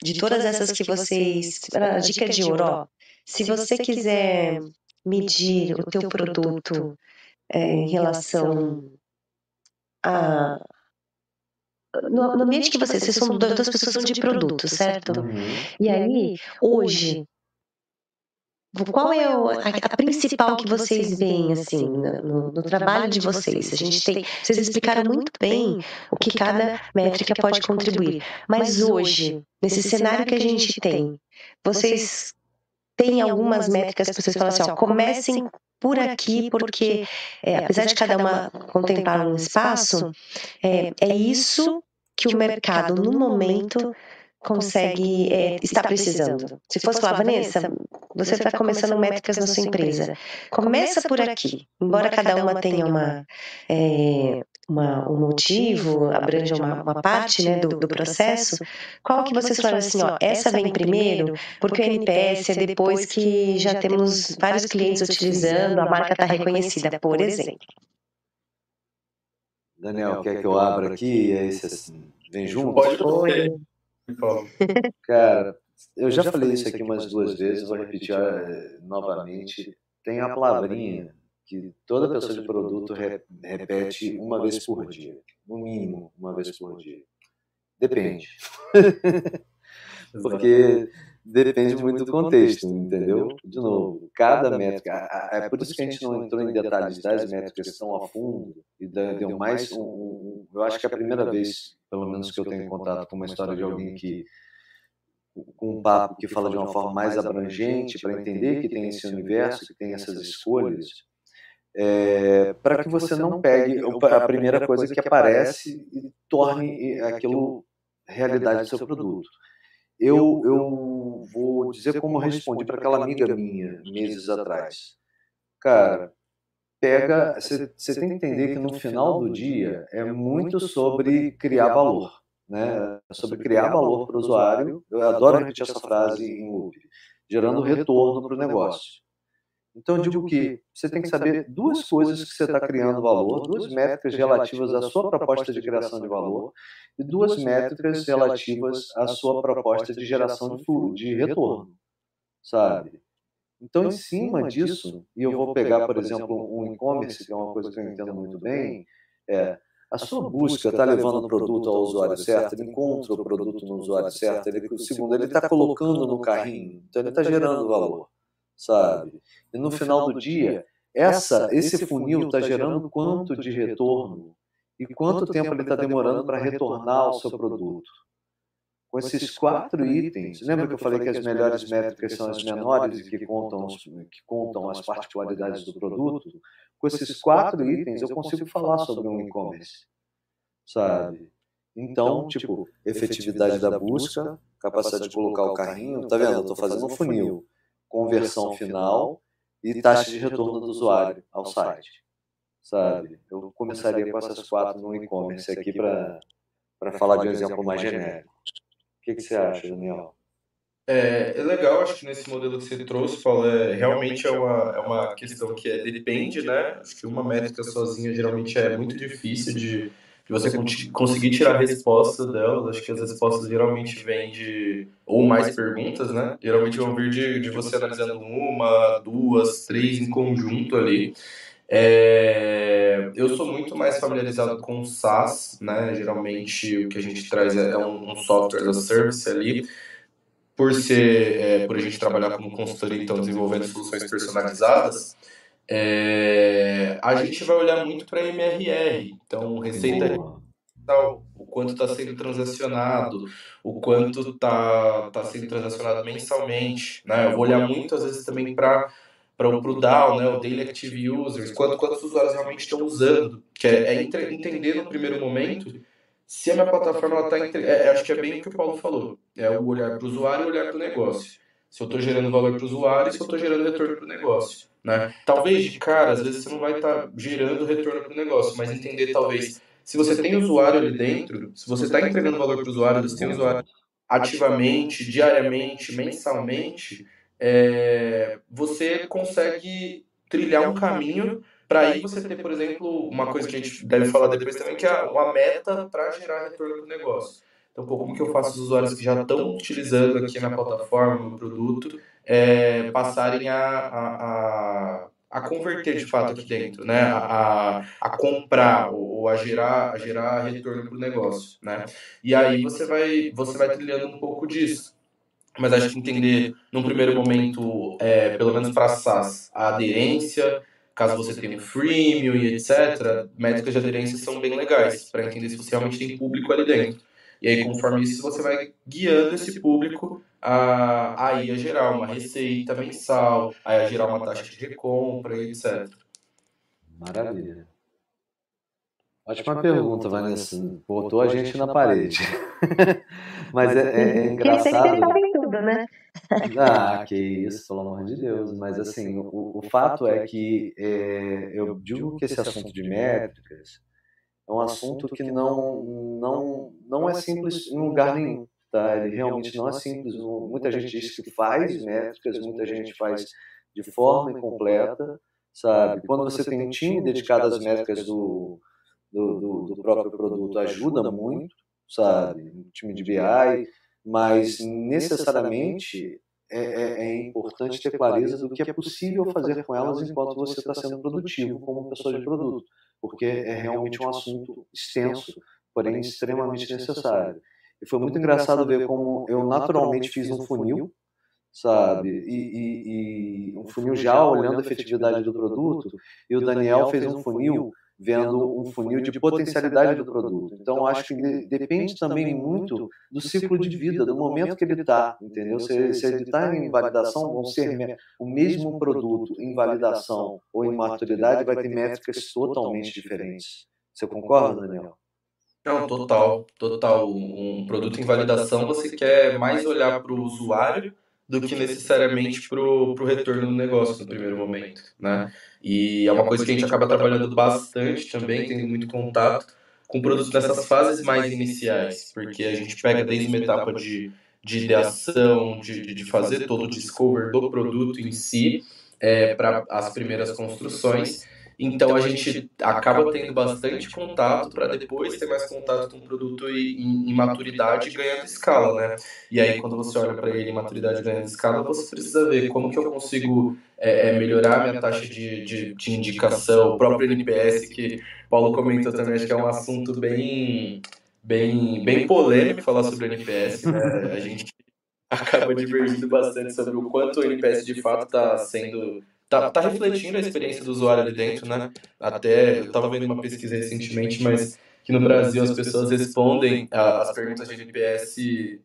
de todas essas que vocês, a dica de ouro, ó, se você quiser medir o teu produto é, em relação a no, no ambiente que vocês, vocês são duas pessoas de produto, certo? Uhum. E aí, hoje, qual é o, a, a, principal que vocês veem assim no, no, trabalho de vocês? A gente tem, vocês explicaram muito bem o que cada métrica pode contribuir, mas hoje, nesse cenário que a gente tem, vocês têm algumas métricas que vocês falam assim, ó, comecem por aqui, porque é, apesar de cada uma contemplar um espaço, é, é isso que o mercado, no momento, consegue é, está precisando. Se fosse lá, Vanessa, você está começando métricas na sua empresa. Começa por aqui. Embora cada uma tenha uma, é, uma um motivo, abranja uma, uma parte né, do, do processo, qual que vocês falam assim, ó, essa vem primeiro, porque o NPS é depois que já temos vários clientes utilizando, a marca está reconhecida, por exemplo. Daniel, quer que eu abra aqui? É esse assim, vem junto? Pode. Cara, eu já falei isso aqui umas duas vezes, vou repetir uh, novamente. Tem a palavrinha que toda pessoa de produto re repete uma vez por dia, no mínimo uma vez por dia. Depende. Porque depende muito do contexto, entendeu? De novo, cada métrica. É por isso que a gente não entrou em detalhes das métricas tão a fundo e deu mais um, um. Eu acho que é a primeira vez, pelo menos que eu tenho contato com uma história de alguém que com um papo que fala de uma forma mais abrangente para entender que tem esse universo, que tem essas escolhas, é, para que você não pegue a primeira coisa que aparece e torne aquilo realidade do seu produto. Eu, eu vou dizer como eu respondi para aquela amiga minha meses atrás. Cara, pega. Você tem que entender que no final do dia é muito sobre criar valor. Né? É sobre criar valor para o usuário. Eu adoro repetir essa frase em loop, gerando retorno para o negócio. Então, eu digo que você tem que saber duas coisas que você está criando valor, duas métricas relativas à sua proposta de criação de valor e duas métricas relativas à sua proposta de geração de, de retorno, sabe? Então, em cima disso, e eu vou pegar, por exemplo, um e-commerce, que é uma coisa que eu entendo muito bem, é a sua busca está levando o produto ao usuário certo, ele encontra o produto no usuário certo, ele, segundo, ele está colocando no carrinho, então ele está gerando valor sabe? E no final do dia, essa, esse funil está gerando quanto de retorno e quanto tempo ele está demorando para retornar ao seu produto. Com esses quatro itens, lembra que eu falei que as melhores métricas são as menores e que contam, que contam as particularidades do produto? Com esses quatro itens, eu consigo falar sobre um e-commerce, sabe? Então, tipo, efetividade da busca, capacidade de colocar o carrinho, tá vendo? Eu estou fazendo um funil conversão final e taxa de retorno do usuário ao site. Sabe? Eu começaria com essas quatro no e-commerce aqui para falar de um exemplo mais genérico. O que, que você acha, Daniel? É, é legal, acho que nesse modelo que você trouxe, Paulo, é, realmente é uma, é uma questão que é, depende, né? Acho que uma métrica sozinha geralmente é muito difícil de, de você conseguir tirar a resposta delas. Acho que as respostas geralmente vêm de. ou mais perguntas, né? Geralmente vão vir de, de você analisando uma, duas, três em conjunto ali. É, eu sou muito mais familiarizado com SaaS, né? Geralmente o que a gente traz é um, um software as a service ali, por ser, é, por a gente trabalhar como consultoria, então desenvolvendo soluções personalizadas. É, a gente vai olhar muito para MRR, então receita tal, o quanto está sendo transacionado, o quanto está tá sendo transacionado mensalmente. Né? Eu vou olhar muito, às vezes, também para para o DAO, né, o Daily Active Users, quanto, quantos usuários realmente estão usando, que é, é entender no primeiro momento se a minha plataforma está... É, é, acho que é bem o que o Paulo falou, é o olhar para o usuário e o olhar para o negócio. Se eu estou gerando valor para o usuário e se eu estou gerando retorno para o negócio. Né? Talvez de cara, às vezes você não vai estar tá gerando retorno para o negócio, mas entender talvez se você tem usuário ali dentro, se você está entregando valor para o usuário, você tem usuário ativamente, diariamente, mensalmente, é, você consegue trilhar um caminho para aí você ter, por exemplo, uma coisa que a gente deve falar depois também, que é uma meta para gerar retorno para o negócio. Então, pô, como que eu faço os usuários que já estão utilizando aqui na plataforma, no produto, é, passarem a, a, a, a, converter de fato aqui dentro, né? A, a, comprar ou a gerar, a gerar retorno para o negócio, né? E aí você vai, você vai trilhando um pouco disso. Mas acho que entender, num primeiro momento, é, pelo menos para SaaS, a aderência, caso você tenha um freemium e etc., métricas de aderência são bem legais para entender se você realmente tem público ali dentro. E aí, conforme isso, você vai guiando esse público a, a ir a gerar uma receita mensal, a, a gerar uma taxa de recompra e etc. Maravilha. Ótima pergunta, Vanessa. Botou a gente na parede. Mas é, é engraçado. tudo, né? Ah, que isso, pelo amor de Deus. Mas assim, o, o fato é que é, eu digo que esse assunto de métricas é um assunto que não, não, não é simples em lugar nenhum. Tá? Ele realmente não é simples. Muita gente diz que faz métricas, muita gente faz de forma incompleta, sabe? Quando você tem um time dedicado às métricas do, do, do, do próprio produto, ajuda muito, sabe? Um time de BI, mas necessariamente é, é, é, importante ter clareza do que é possível fazer com elas enquanto você está sendo produtivo como pessoa de produto porque é realmente um assunto extenso, porém extremamente necessário. E foi muito engraçado ver como eu naturalmente fiz um funil, sabe? E, e, e um funil já olhando a efetividade do produto, e o Daniel fez um funil vendo um funil de potencialidade do produto. Então, acho que depende também muito do ciclo de vida, do momento que ele está, entendeu? Se, se ele está em validação, vão ser o mesmo produto em validação ou em maturidade vai ter métricas totalmente diferentes. Você concorda, Daniel? Não, total, total. Um produto em validação, você quer mais olhar para o usuário do que necessariamente para o retorno do negócio no primeiro momento, né? E é uma coisa que a gente acaba trabalhando bastante também, tendo muito contato com produtos nessas fases mais iniciais, porque a gente pega desde uma etapa de, de ideação, de, de fazer todo o discover do produto em si, é, para as primeiras construções, então a gente acaba tendo bastante contato para depois ter mais contato com o produto em, em maturidade ganhando escala, né? E aí quando você olha para ele em maturidade ganhando escala, você precisa ver como que eu consigo é, é, melhorar a minha taxa de, de, de indicação, o próprio NPS que Paulo comentou também, acho que é um assunto bem bem bem polêmico falar sobre o NPS, né? A gente acaba divergindo bastante sobre o quanto o NPS de fato está sendo tá, tá refletindo a experiência do usuário ali dentro, né? Até eu estava vendo uma pesquisa recentemente, mas que no Brasil as pessoas respondem as perguntas de NPS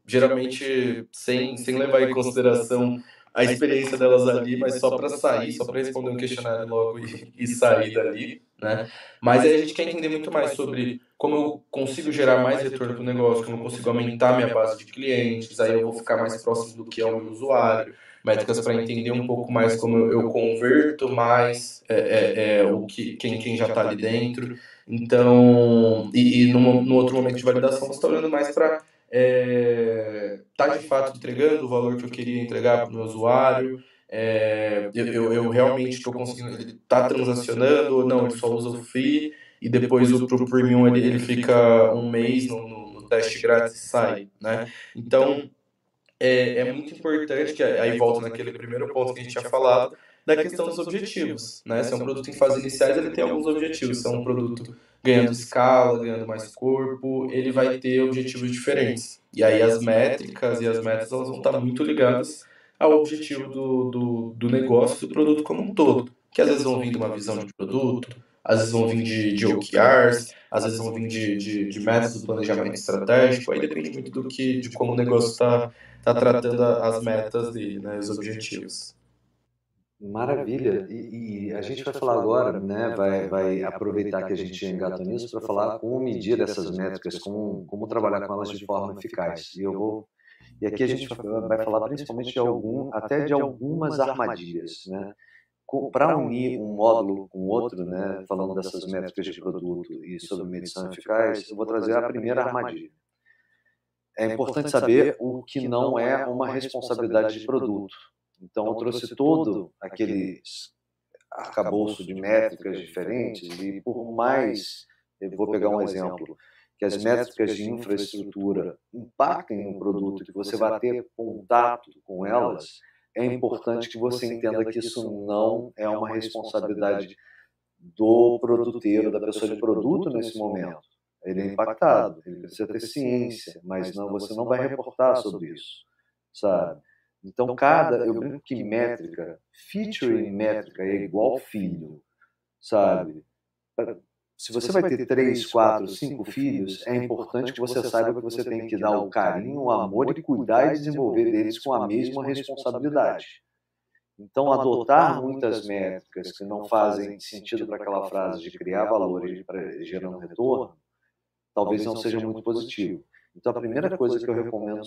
geralmente sem, sem levar em consideração a experiência delas ali, mas só para sair, só para responder um questionário logo e, e, sair dali, né? Mas aí a gente quer entender muito mais sobre como eu consigo gerar mais retorno para o negócio, como eu consigo aumentar minha base de clientes, aí eu vou ficar mais próximo do que é o meu usuário, métricas para entender um pouco mais como eu converto mais é, é, é, o que, quem, quem já está ali dentro. Então, e, e no, no, outro momento de validação, você está olhando mais para é, tá de fato entregando o valor que eu queria entregar para o meu usuário. É, eu, eu, eu, realmente estou conseguindo, ele está transacionando ou não, ele só usa o free e depois o pro premium ele, ele fica um mês no, no, no teste grátis e sai, né? Então, é, é muito importante, que aí volta naquele primeiro ponto que a gente tinha falado, da questão dos objetivos. Né? Se é um produto em fase iniciais, ele tem alguns objetivos. Se é um produto ganhando escala, ganhando mais corpo, ele vai ter objetivos diferentes. E aí as métricas e as metas elas vão estar muito ligadas ao objetivo do, do, do negócio, do produto como um todo. Que às vezes vão vir de uma visão de produto, às vezes vão vir de, de OKRs, às vezes vão vir de, de, de métodos de planejamento estratégico, aí depende muito do que, de como o negócio está tá tratando as metas dele, né, os objetivos. Maravilha. E, e, a gente vai falar agora, né? Vai, vai aproveitar que a gente engata nisso para falar como medir essas métricas, como, como trabalhar com elas de forma eficaz. E eu vou e aqui a gente vai falar principalmente de algum, até de algumas armadilhas, né? Para unir um módulo com outro, né, falando dessas métricas de produto e sobre medição eficaz, eu vou trazer a primeira armadilha. É importante saber o que não é uma responsabilidade de produto. Então, eu trouxe todo aquele arcabouço de métricas diferentes e por mais, eu vou pegar um exemplo, que as métricas de infraestrutura impactem no produto, que você vai ter contato com elas, é importante que você entenda que isso não é uma responsabilidade do produteiro, da pessoa de produto nesse momento. Ele é impactado, ele precisa ter ciência, mas não, você não vai reportar sobre isso, sabe? Então, cada, eu brinco que métrica, feature em métrica é igual filho, sabe? Se você vai ter três, quatro, cinco filhos, é importante que você saiba que você tem que dar o carinho, o amor e cuidar e desenvolver deles com a mesma responsabilidade. Então, adotar muitas métricas que não fazem sentido para aquela frase de criar valor e para gerar um retorno, talvez não seja muito positivo. Então, a primeira coisa que eu recomendo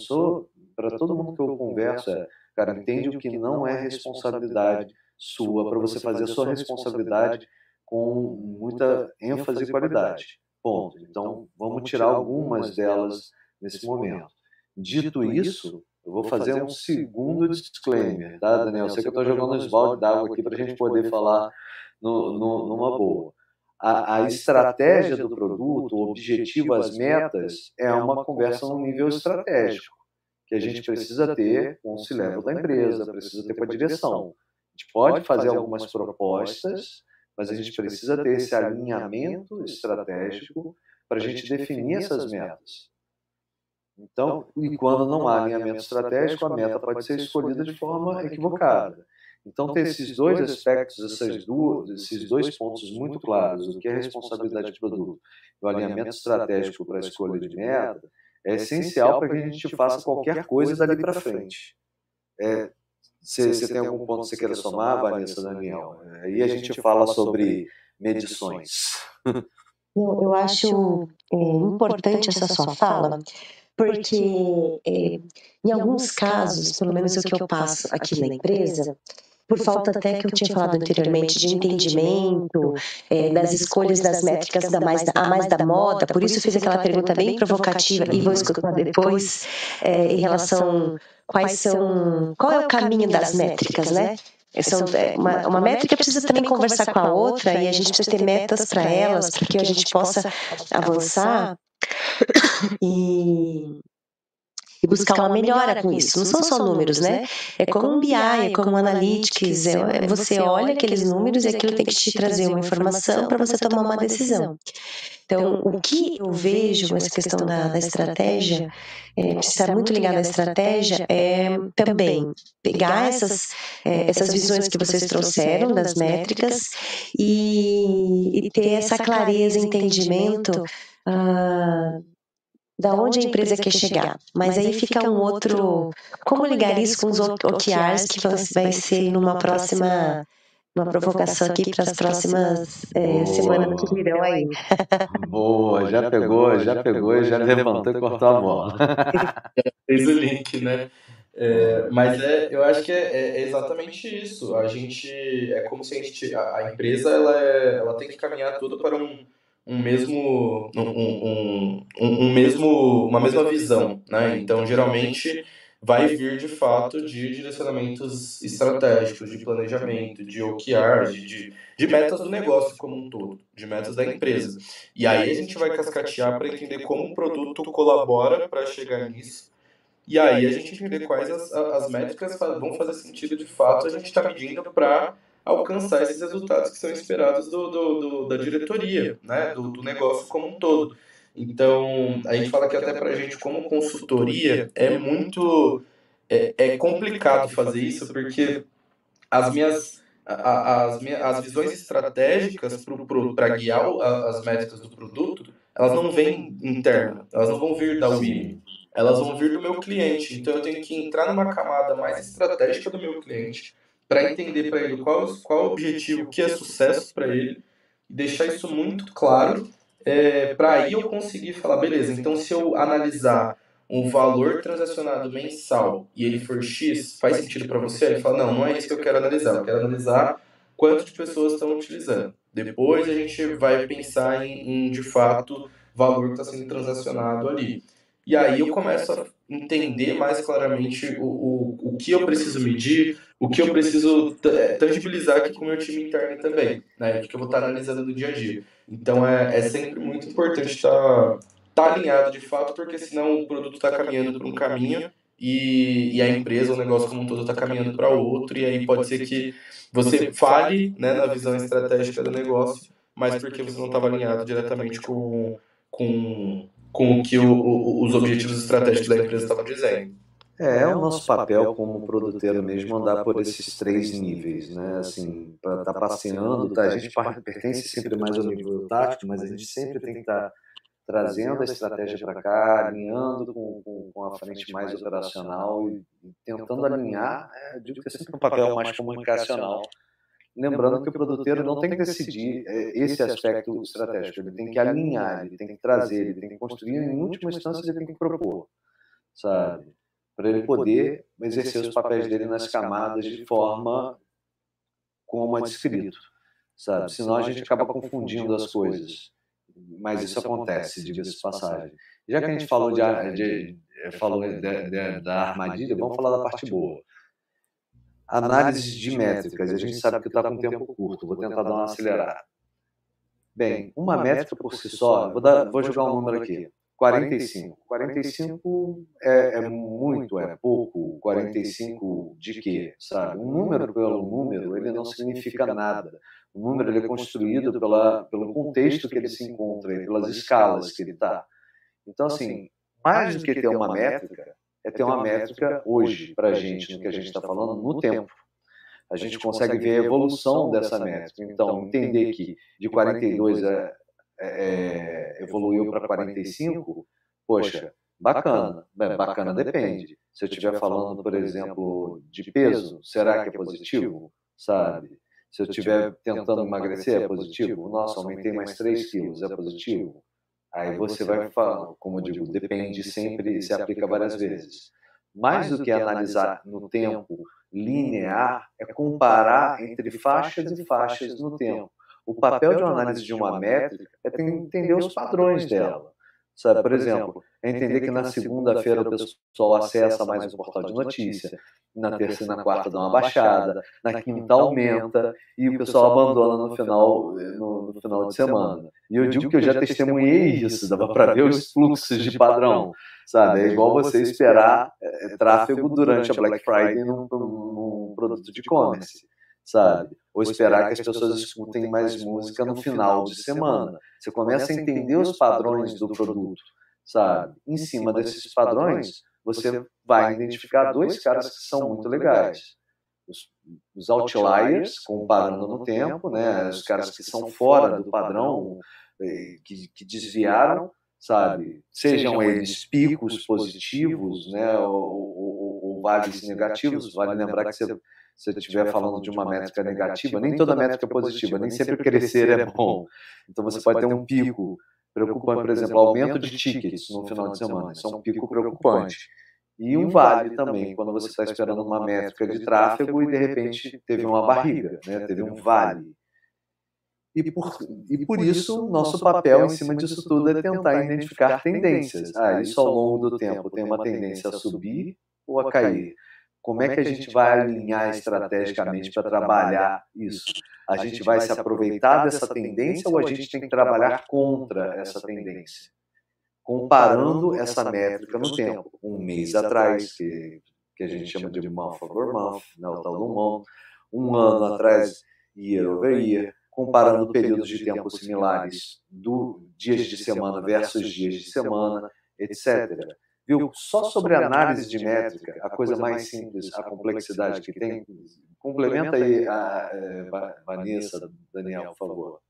para todo mundo que eu converso é, cara, entende o que não é responsabilidade sua, para você fazer a sua responsabilidade com muita ênfase e qualidade. Ponto. Então, vamos tirar algumas delas nesse momento. Dito isso, eu vou fazer um segundo disclaimer, tá, Daniel? Eu sei que eu estou jogando uns balde d'água aqui para a gente poder falar no, no, numa boa. A, a, estratégia do produto, o objetivo, as metas, é uma conversa no nível estratégico, que a gente precisa ter com o C-Level da empresa, precisa ter com a direção. A gente pode fazer algumas propostas, mas a gente precisa ter esse alinhamento estratégico para a gente definir essas metas. Então, e quando não há alinhamento estratégico, a meta pode ser escolhida de forma equivocada. Então, ter esses dois aspectos, essas duas, esses dois pontos muito claros, o que é responsabilidade de produto? e o alinhamento estratégico para a escolha de meta, é essencial para que a gente faça qualquer coisa dali para frente. É, você tem algum ponto que você queira somar, Vanessa, Daniel? Aí a gente fala sobre medições. Eu, eu acho é, importante essa sua fala, porque é, em alguns casos, pelo menos o que eu passo aqui na empresa, por falta até que eu tinha falado anteriormente de entendimento é, das escolhas das métricas da mais, a mais da moda, por isso fiz aquela pergunta bem provocativa e vou escutar depois é, em relação quais são, qual é o caminho das métricas, né? São, é, uma, uma métrica precisa também conversar com a outra e a gente precisa ter metas para elas, para que a gente possa avançar e, e buscar uma melhora com isso. Não são só números, né? É como um BI, é como um Analytics. É, você olha aqueles números e aquilo tem que te trazer uma informação para você tomar uma decisão. Então, o que eu vejo com essa questão da, da estratégia, é, estar muito ligado à estratégia, é também pegar essas, é, essas visões que vocês trouxeram das métricas e, e ter essa clareza, entendimento. Ah, da onde a empresa quer chegar. Mas aí fica um outro. Como ligar isso com os OKRs, que vai ser numa próxima. Uma provocação aqui para as próximas é, semanas que virão aí. Boa, já pegou, já pegou, já levantou e cortou a bola. Fez o link, né? É, mas é, eu acho que é, é, exatamente isso. A gente é como se a, gente, a, a empresa ela, é, ela tem que caminhar tudo para um, um mesmo um, um, um, mesmo uma mesma visão, né? Então geralmente vai vir de fato de direcionamentos estratégicos, de planejamento, de OKRs, de, de metas do negócio como um todo, de metas da empresa. E aí a gente vai cascatear para entender como o produto colabora para chegar nisso. E aí a gente entender quais as, as métricas vão fazer sentido de fato a gente está medindo para alcançar esses resultados que são esperados do, do, do da diretoria, né, do, do, negócio como um todo. Então, a gente fala que até para a gente, como consultoria, é muito é, é complicado fazer isso, porque as minhas, as, minhas, as visões estratégicas para guiar as métricas do produto, elas não vêm interna, elas não vão vir da WIM, elas vão vir do meu cliente. Então, eu tenho que entrar numa camada mais estratégica do meu cliente, para entender para ele qual, qual o objetivo, o que é sucesso para ele, deixar isso muito claro, é, para aí eu conseguir falar, beleza, então se eu analisar um valor transacionado mensal e ele for X, faz sentido para você? Ele fala, não, não é isso que eu quero analisar, eu quero analisar quanto de pessoas estão utilizando. Depois a gente vai pensar em, em de fato, valor que está sendo transacionado ali. E aí eu começo a entender mais claramente o, o, o que eu preciso medir, o que eu preciso é, tangibilizar aqui com o meu time interno também, né? O que eu vou estar analisando no dia a dia. Então é, é sempre muito importante estar, estar alinhado de fato, porque senão o produto está caminhando por um caminho e, e a empresa, o negócio como um todo está caminhando para outro, e aí pode ser que você fale né, na visão estratégica do negócio, mas porque você não estava alinhado diretamente com, com com o que o, o, os objetivos estratégicos da empresa estavam dizendo. É, é o nosso papel como produtor mesmo andar por esses três níveis, né? Assim, para estar tá passeando, tá? a gente pertence sempre mais ao nível tático, mas a gente sempre tem que estar tá trazendo a estratégia para cá, alinhando com, com, com, a frente mais operacional e tentando alinhar, é, digo que é sempre um papel mais comunicacional Lembrando que o produtor não tem que decidir é, esse aspecto estratégico, ele tem que alinhar, ele tem que trazer, ele tem que construir, em última instância, ele tem que propor, sabe? Para ele poder exercer os papéis dele nas camadas de forma como é descrito, sabe? Senão a gente acaba confundindo as coisas. Mas isso acontece, diga-se passagem. Já que a gente falou, de, de, de falou de, da armadilha, vamos falar da parte boa análise de métricas. A gente sabe que está com tempo curto, vou tentar dar uma acelerada. Bem, uma métrica por si só, vou, dar, vou jogar um número aqui. 45. 45 é, é muito, é pouco. 45 de quê? Sabe? Um número pelo número, ele não significa nada. O número ele é construído pela, pelo contexto que ele se encontra, pelas escalas que ele está. Então, assim, mais do que ter uma métrica, é ter uma métrica hoje para a gente, no que a gente está falando, no tempo. A gente consegue ver a evolução dessa métrica. Então, entender que de 42 é, é, é, evoluiu para 45, poxa, bacana. Bacana depende. Se eu estiver falando, por exemplo, de peso, será que é positivo? Sabe? Se eu estiver tentando emagrecer, é positivo? Nossa, aumentei mais 3 quilos, é positivo? Aí você vai falar, como eu digo, depende sempre, se aplica várias vezes. Mais do que analisar no tempo linear, é comparar entre faixas e faixas no tempo. O papel de uma análise de uma métrica é entender os padrões dela. Sabe, por exemplo, é entender que na segunda-feira o pessoal acessa mais um portal de notícia, na terça e na quarta dá uma baixada, na quinta aumenta e o pessoal abandona no final, no, no final de semana. E eu digo que eu já testemunhei isso, dava para ver os fluxos de padrão, sabe? É igual você esperar é, tráfego durante a Black Friday num, num produto de e-commerce sabe? Ou esperar que as pessoas escutem mais música no final de semana. Você começa a entender os padrões do produto, sabe? Em cima desses padrões, você vai identificar dois caras que são muito legais. Os, os outliers, comparando no tempo, né? Os caras que são fora do padrão, eh, que, que desviaram, sabe? Sejam eles picos positivos, né? Ou, vales negativos. Vale lembrar que você se eu estiver falando de uma métrica negativa, nem toda métrica é positiva, nem sempre crescer é bom. Então você pode ter um pico preocupante, por exemplo, aumento de tickets no final de semana, isso é um pico preocupante. E um vale também, quando você está esperando uma métrica de tráfego e de repente teve uma barriga, né? teve um vale. E por, e por isso, nosso papel em cima disso tudo é tentar identificar tendências. Ah, isso ao longo do tempo tem uma tendência a subir ou a cair. Como é que a gente vai alinhar estrategicamente para trabalhar isso? A gente vai se aproveitar dessa tendência ou a gente tem que trabalhar contra essa tendência? Comparando essa métrica no tempo. Um mês atrás, que, que a gente chama de month over month, né, o tal do month. Um ano atrás, year over year. Comparando períodos de tempo similares do dias de semana versus dias de semana, etc viu só sobre a análise de métrica, a coisa mais simples, a complexidade que tem. Complementa aí a, a Vanessa, Daniel, por favor.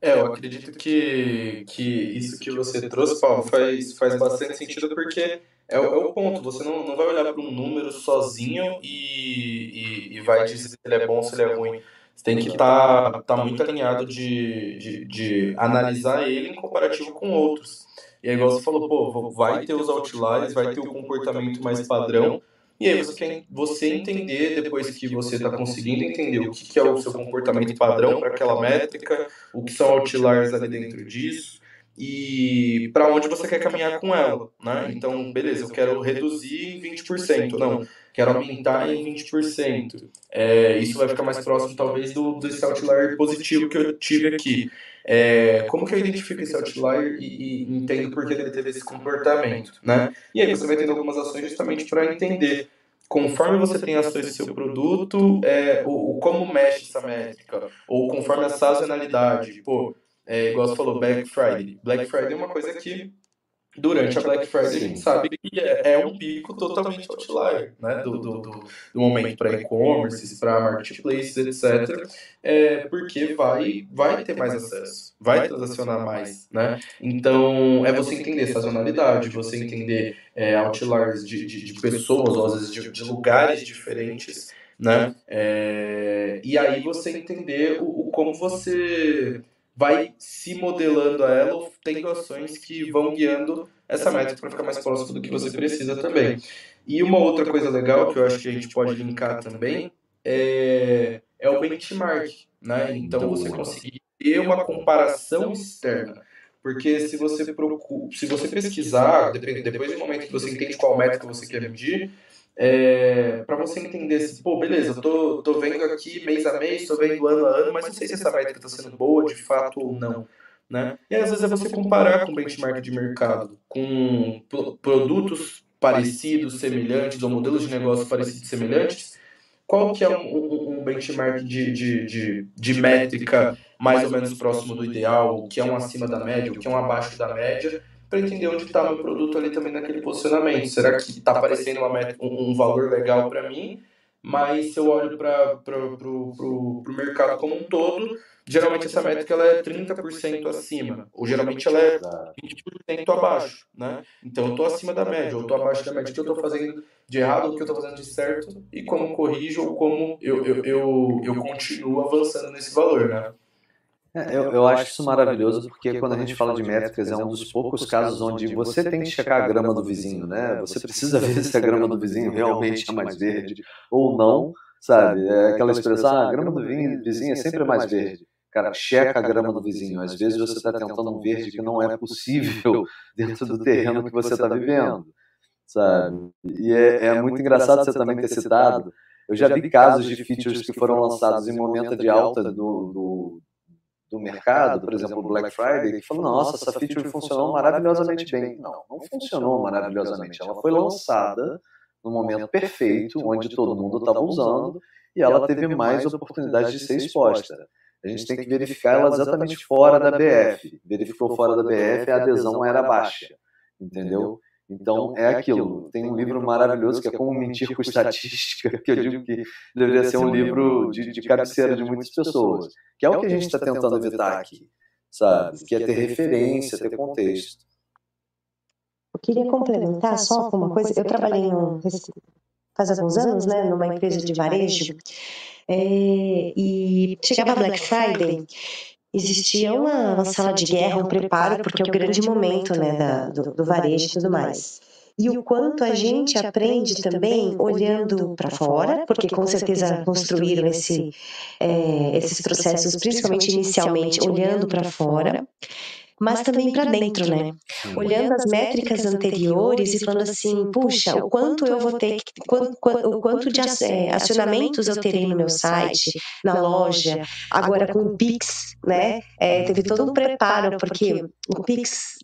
É, eu acredito que, que isso que você trouxe, Paulo, faz, faz bastante sentido porque é o, é o ponto. Você não, não vai olhar para um número sozinho e, e, e, vai dizer se ele é bom ou se ele é ruim. Você tem que estar tá, tá muito alinhado de, de, de analisar ele em comparativo com outros. E aí, igual você falou, pô, vai ter os outliers, vai ter o comportamento mais padrão, E aí você quer você entender, depois que você está conseguindo entender o que, que é o seu comportamento padrão para aquela métrica, o que são outliers ali dentro disso, e para onde você quer caminhar com ela, né? Então, beleza, eu quero reduzir em 20%, não, quero aumentar em 20%. É, isso vai ficar mais próximo, talvez, do, desse outlier positivo que eu tive aqui. É, como que eu identifico esse outlier e, e entendo por que ele teve esse comportamento, né? E aí você vai tendo algumas ações justamente para entender conforme você tem ações do seu produto, é, o, o, como mexe essa métrica, ou conforme a sazonalidade. Pô, é, igual você falou, Black Friday. Black Friday é uma coisa que durante a Black Friday a gente sabe que é, é um pico totalmente outlier, né? Do, do, do, do momento para e-commerce, para marketplaces, etc. É, porque vai, vai ter mais acesso, vai transacionar mais, né? Então é você entender sazonalidade, você entender é, outliers de, de, de, pessoas, ou às vezes de, de lugares diferentes, né? É, e aí você entender o, o como você vai se modelando a ela ou tendo ações que vão guiando essa métrica para ficar mais próximo do que você precisa também. E uma outra coisa legal que eu acho que a gente pode linkar também é, é o benchmark, né? Então você conseguir ter uma comparação externa. Porque se você procura, se você pesquisar, depois do momento que você entende qual métrica você quer medir, é, para você entender se, pô, beleza, tô, tô vendo aqui mês a mês, tô vendo ano a ano, mas não sei se essa métrica está sendo boa de fato ou não. Né? E às vezes é você comparar com benchmark de mercado, com produtos parecidos, semelhantes, ou modelos de negócio parecidos, semelhantes, qual que é um, um benchmark de, de, de, de, métrica mais ou menos próximo do ideal, o que é um acima da média, o que é um abaixo da média, para entender onde está meu produto ali também naquele posicionamento. Será que está aparecendo meta, um, um valor legal para mim? Mas se eu olho para o mercado como um todo, geralmente essa métrica ela é 30% acima, ou geralmente ela é 20% abaixo, né? Então eu estou acima da média, ou estou abaixo da média, o que eu estou fazendo de errado, o que eu estou fazendo de certo, e como corrijo, ou como eu, eu, eu, eu continuo avançando nesse valor, né? É, eu, eu acho isso maravilhoso porque quando a gente fala de métricas é um dos poucos casos onde você tem que checar a grama do vizinho, né? Você precisa ver se a grama do vizinho realmente é mais verde ou não, sabe? É aquela expressão, ah, a grama do vizinho é sempre mais verde. Cara, checa a grama do vizinho. Às vezes você está tentando um verde que não é possível dentro do terreno que você está vivendo, sabe? E é, é muito engraçado você também ter citado. Eu já vi casos de features que foram lançados em momento de alta do, do do mercado, por exemplo, o Black Friday, que falou, nossa, essa feature funcionou maravilhosamente bem. Não, não funcionou maravilhosamente. Ela foi lançada no momento perfeito, onde todo mundo estava usando, e ela teve mais oportunidade de ser exposta. A gente tem que verificar ela exatamente fora da BF. Verificou fora da BF, a adesão era baixa, entendeu? Então, é aquilo. Tem um livro maravilhoso que é Como Mentir com Estatística, que eu digo que deveria ser um livro de, de cabeceira de muitas pessoas, que é o que a gente está tentando evitar aqui, sabe? Que é ter referência, ter contexto. Eu queria complementar só com uma coisa. Eu trabalhei no, faz alguns anos, né, numa empresa de varejo, é, e chegava Black Friday existia uma, uma sala de guerra, um preparo, porque é o grande momento né, da, do, do varejo e tudo mais. E o quanto a gente aprende também olhando para fora, porque com certeza construíram esse, é, esses processos, principalmente inicialmente, olhando para fora mas também para dentro, né? Olhando as métricas anteriores e falando assim, puxa, o quanto eu vou ter, quanto, o quanto de é, acionamentos eu terei no meu site, na loja, agora com o Pix, né? É, teve todo um preparo, porque o Pix,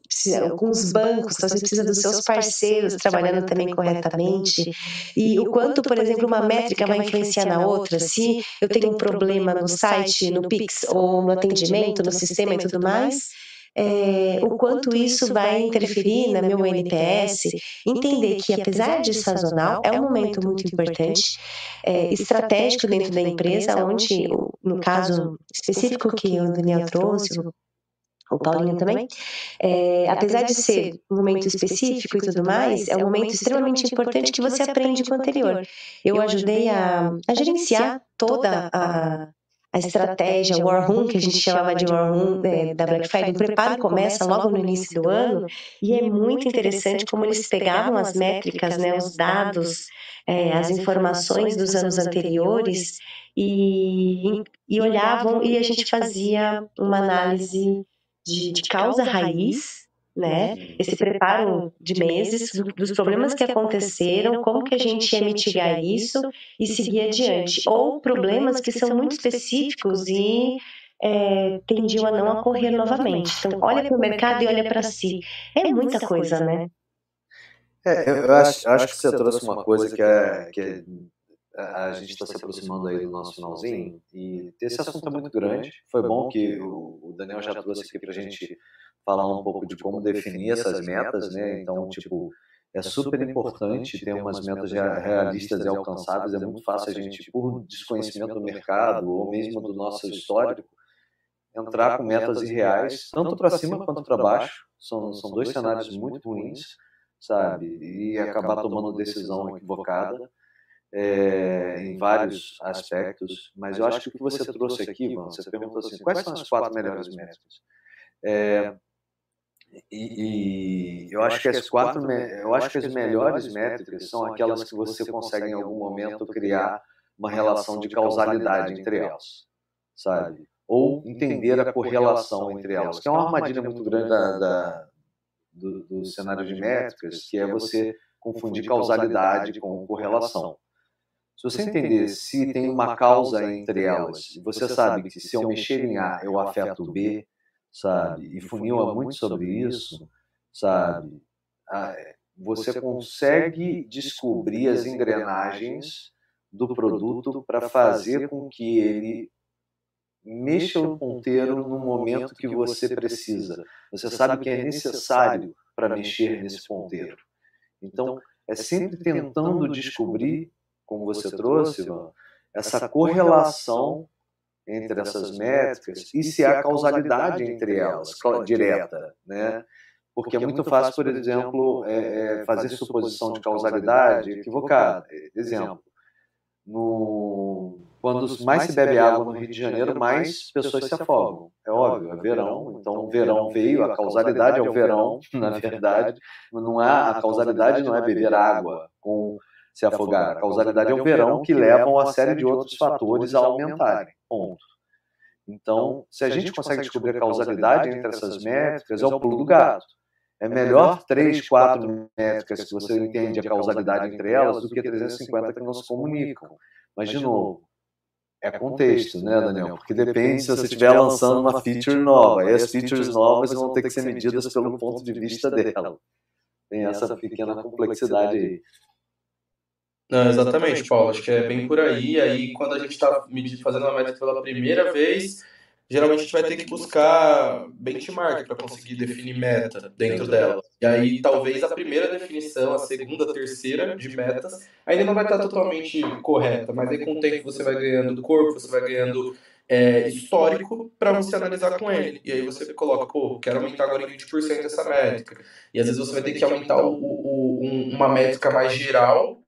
com os bancos, então você precisa dos seus parceiros trabalhando também corretamente, e o quanto, por exemplo, uma métrica vai influenciar na outra, se eu tenho um problema no site, no Pix, ou no atendimento, no sistema e tudo mais, é, o quanto isso vai interferir no meu NPS, entender que apesar de sazonal, é um momento muito importante, é, estratégico dentro da empresa, onde, no caso específico que o Daniel trouxe, o Paulinho também, é, apesar de ser um momento específico e tudo mais, é um momento extremamente importante que você aprende com o anterior. Eu ajudei a, a gerenciar toda a a estratégia, War Room, que a gente chamava de War Room é, da Black Friday, o preparo começa logo no início do ano, e é muito interessante como eles pegavam as métricas, né, os dados, é, as informações dos anos anteriores, e, e olhavam e a gente fazia uma análise de, de causa raiz, né? Esse preparo de meses dos problemas que aconteceram, como que a gente ia mitigar isso e seguir adiante, ou problemas que são muito específicos e é, tendiam a não ocorrer novamente. Então, olha para o mercado e olha para si. É muita coisa, né? É, eu, eu acho, acho que você trouxe uma coisa que é, que é a gente está se aproximando aí do nosso finalzinho e esse assunto é muito grande. Foi bom que o Daniel já trouxe aqui para a gente falar um pouco de como definir essas metas, né? Então, tipo, é super importante ter umas metas realistas e alcançáveis. É muito fácil a gente, por desconhecimento do mercado ou mesmo do nosso histórico, entrar com metas irreais, tanto para cima quanto para baixo. São, são dois cenários muito ruins, sabe? E acabar tomando decisão equivocada. É, em vários aspectos, mas eu acho que o que você trouxe aqui, você perguntou assim, quais são as quatro melhores metas? É, e, e, eu acho que as quatro, eu acho que as melhores métricas são aquelas que você consegue em algum momento criar uma relação de causalidade entre elas, sabe? Ou entender a correlação entre elas, que é uma armadilha muito grande da, da do, do cenário de métricas, que é você confundir causalidade com correlação. Se você entender se tem uma causa entre elas, você sabe que se eu mexer em A eu afeto B, sabe? E funila muito sobre isso, sabe? É, você consegue descobrir as engrenagens do produto para fazer com que ele mexa o ponteiro no momento que você precisa. Você sabe que é necessário para mexer nesse ponteiro. Então, é sempre tentando descobrir, como você trouxe, essa correlação entre essas métricas e se há causalidade entre elas, direta, né? Porque é muito fácil, por exemplo, é, é, fazer suposição de causalidade equivocada. Exemplo, no, quando mais se bebe água no Rio de Janeiro, mais pessoas se afogam. É óbvio, é verão, então o verão veio, a causalidade é o verão, na verdade. Não há, a causalidade não é beber água com se afogar. A causalidade é o verão que levam a série de outros fatores a aumentarem. Ponto. Então, se a gente consegue descobrir a causalidade entre essas métricas, é o pulo do gato. É melhor três, quatro métricas que você entende a causalidade entre elas do que 350 que não se comunicam. Mas, de novo, é contexto, né, Daniel? Porque depende se você estiver lançando uma feature nova. E as features novas vão ter que ser medidas pelo ponto de vista dela. Tem essa pequena complexidade aí. Não, exatamente, Paulo. Acho que é bem por aí. Aí, quando a gente está fazendo uma métrica pela primeira vez, geralmente a gente vai ter que buscar benchmark para conseguir definir meta dentro dela. E aí, talvez a primeira definição, a segunda, a terceira de metas, ainda não vai estar totalmente correta, mas aí com o tempo você vai ganhando corpo, você vai ganhando é, histórico para você analisar com ele. E aí você coloca, pô, quero aumentar agora em 20% essa métrica. E às vezes você vai ter que aumentar o, o, uma métrica mais geral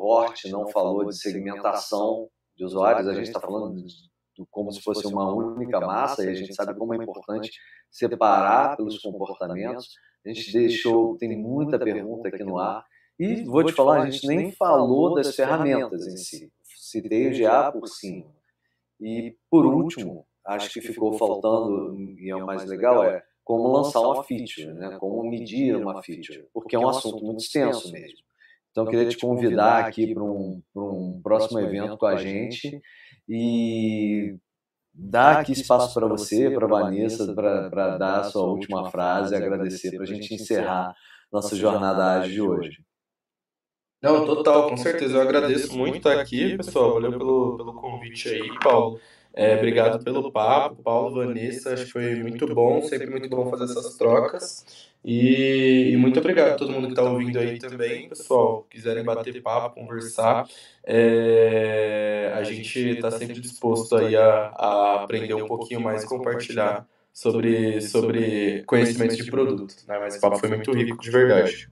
Hort não falou de segmentação de usuários, a gente está falando de, de, como se fosse uma única massa, e a gente sabe como é importante separar pelos comportamentos. A gente deixou, tem muita pergunta aqui no ar, e vou te falar, a gente nem falou das ferramentas em si, citei o GA por cima. E, por último, acho que ficou faltando, e é o mais legal, é como lançar uma feature, né? como medir uma feature, porque é um assunto muito extenso mesmo. Então, eu queria te convidar aqui para um, um próximo evento com a gente e dar aqui espaço para você, para a Vanessa, para dar a sua última frase, agradecer, para a gente encerrar nossa jornada ágil de hoje. Não, total, com certeza. Eu agradeço muito estar aqui, pessoal. Valeu pelo, pelo convite aí, Paulo. É, obrigado pelo papo, Paulo, Vanessa. Acho que foi muito bom, sempre muito bom fazer essas trocas. E, e, muito obrigado a todo mundo que está ouvindo aí também, pessoal. Quiserem bater papo, conversar, é, a gente está sempre disposto aí a, a, aprender um pouquinho mais e compartilhar sobre, sobre conhecimentos de produto. Né? Mas o papo foi muito rico, de verdade.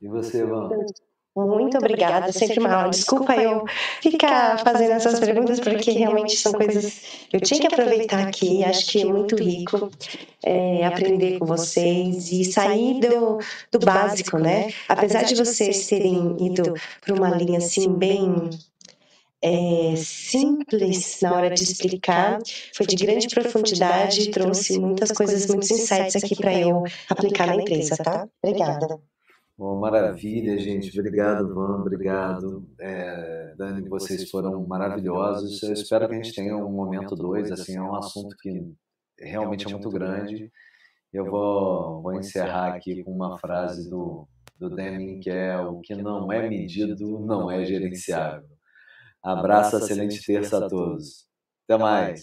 E você, Van? Muito obrigada, sempre uma. Desculpa eu ficar fazendo essas perguntas, porque realmente são coisas que eu tinha que aproveitar aqui. Acho que é muito rico é, aprender com vocês e sair do, do básico, né? Apesar de vocês terem ido para uma linha assim, bem é, simples na hora de explicar, foi de grande profundidade e trouxe muitas coisas, muitos insights aqui para eu aplicar na empresa, tá? Obrigada. Bom, maravilha, gente. Obrigado, Van. Obrigado, é, Dani. Vocês foram maravilhosos. Eu espero que a gente tenha um momento dois. Assim, é um assunto que realmente é muito grande. Eu vou, vou encerrar aqui com uma frase do, do Deming, que é o que não é medido não é gerenciável. Abraço, excelente terça a todos. Até mais.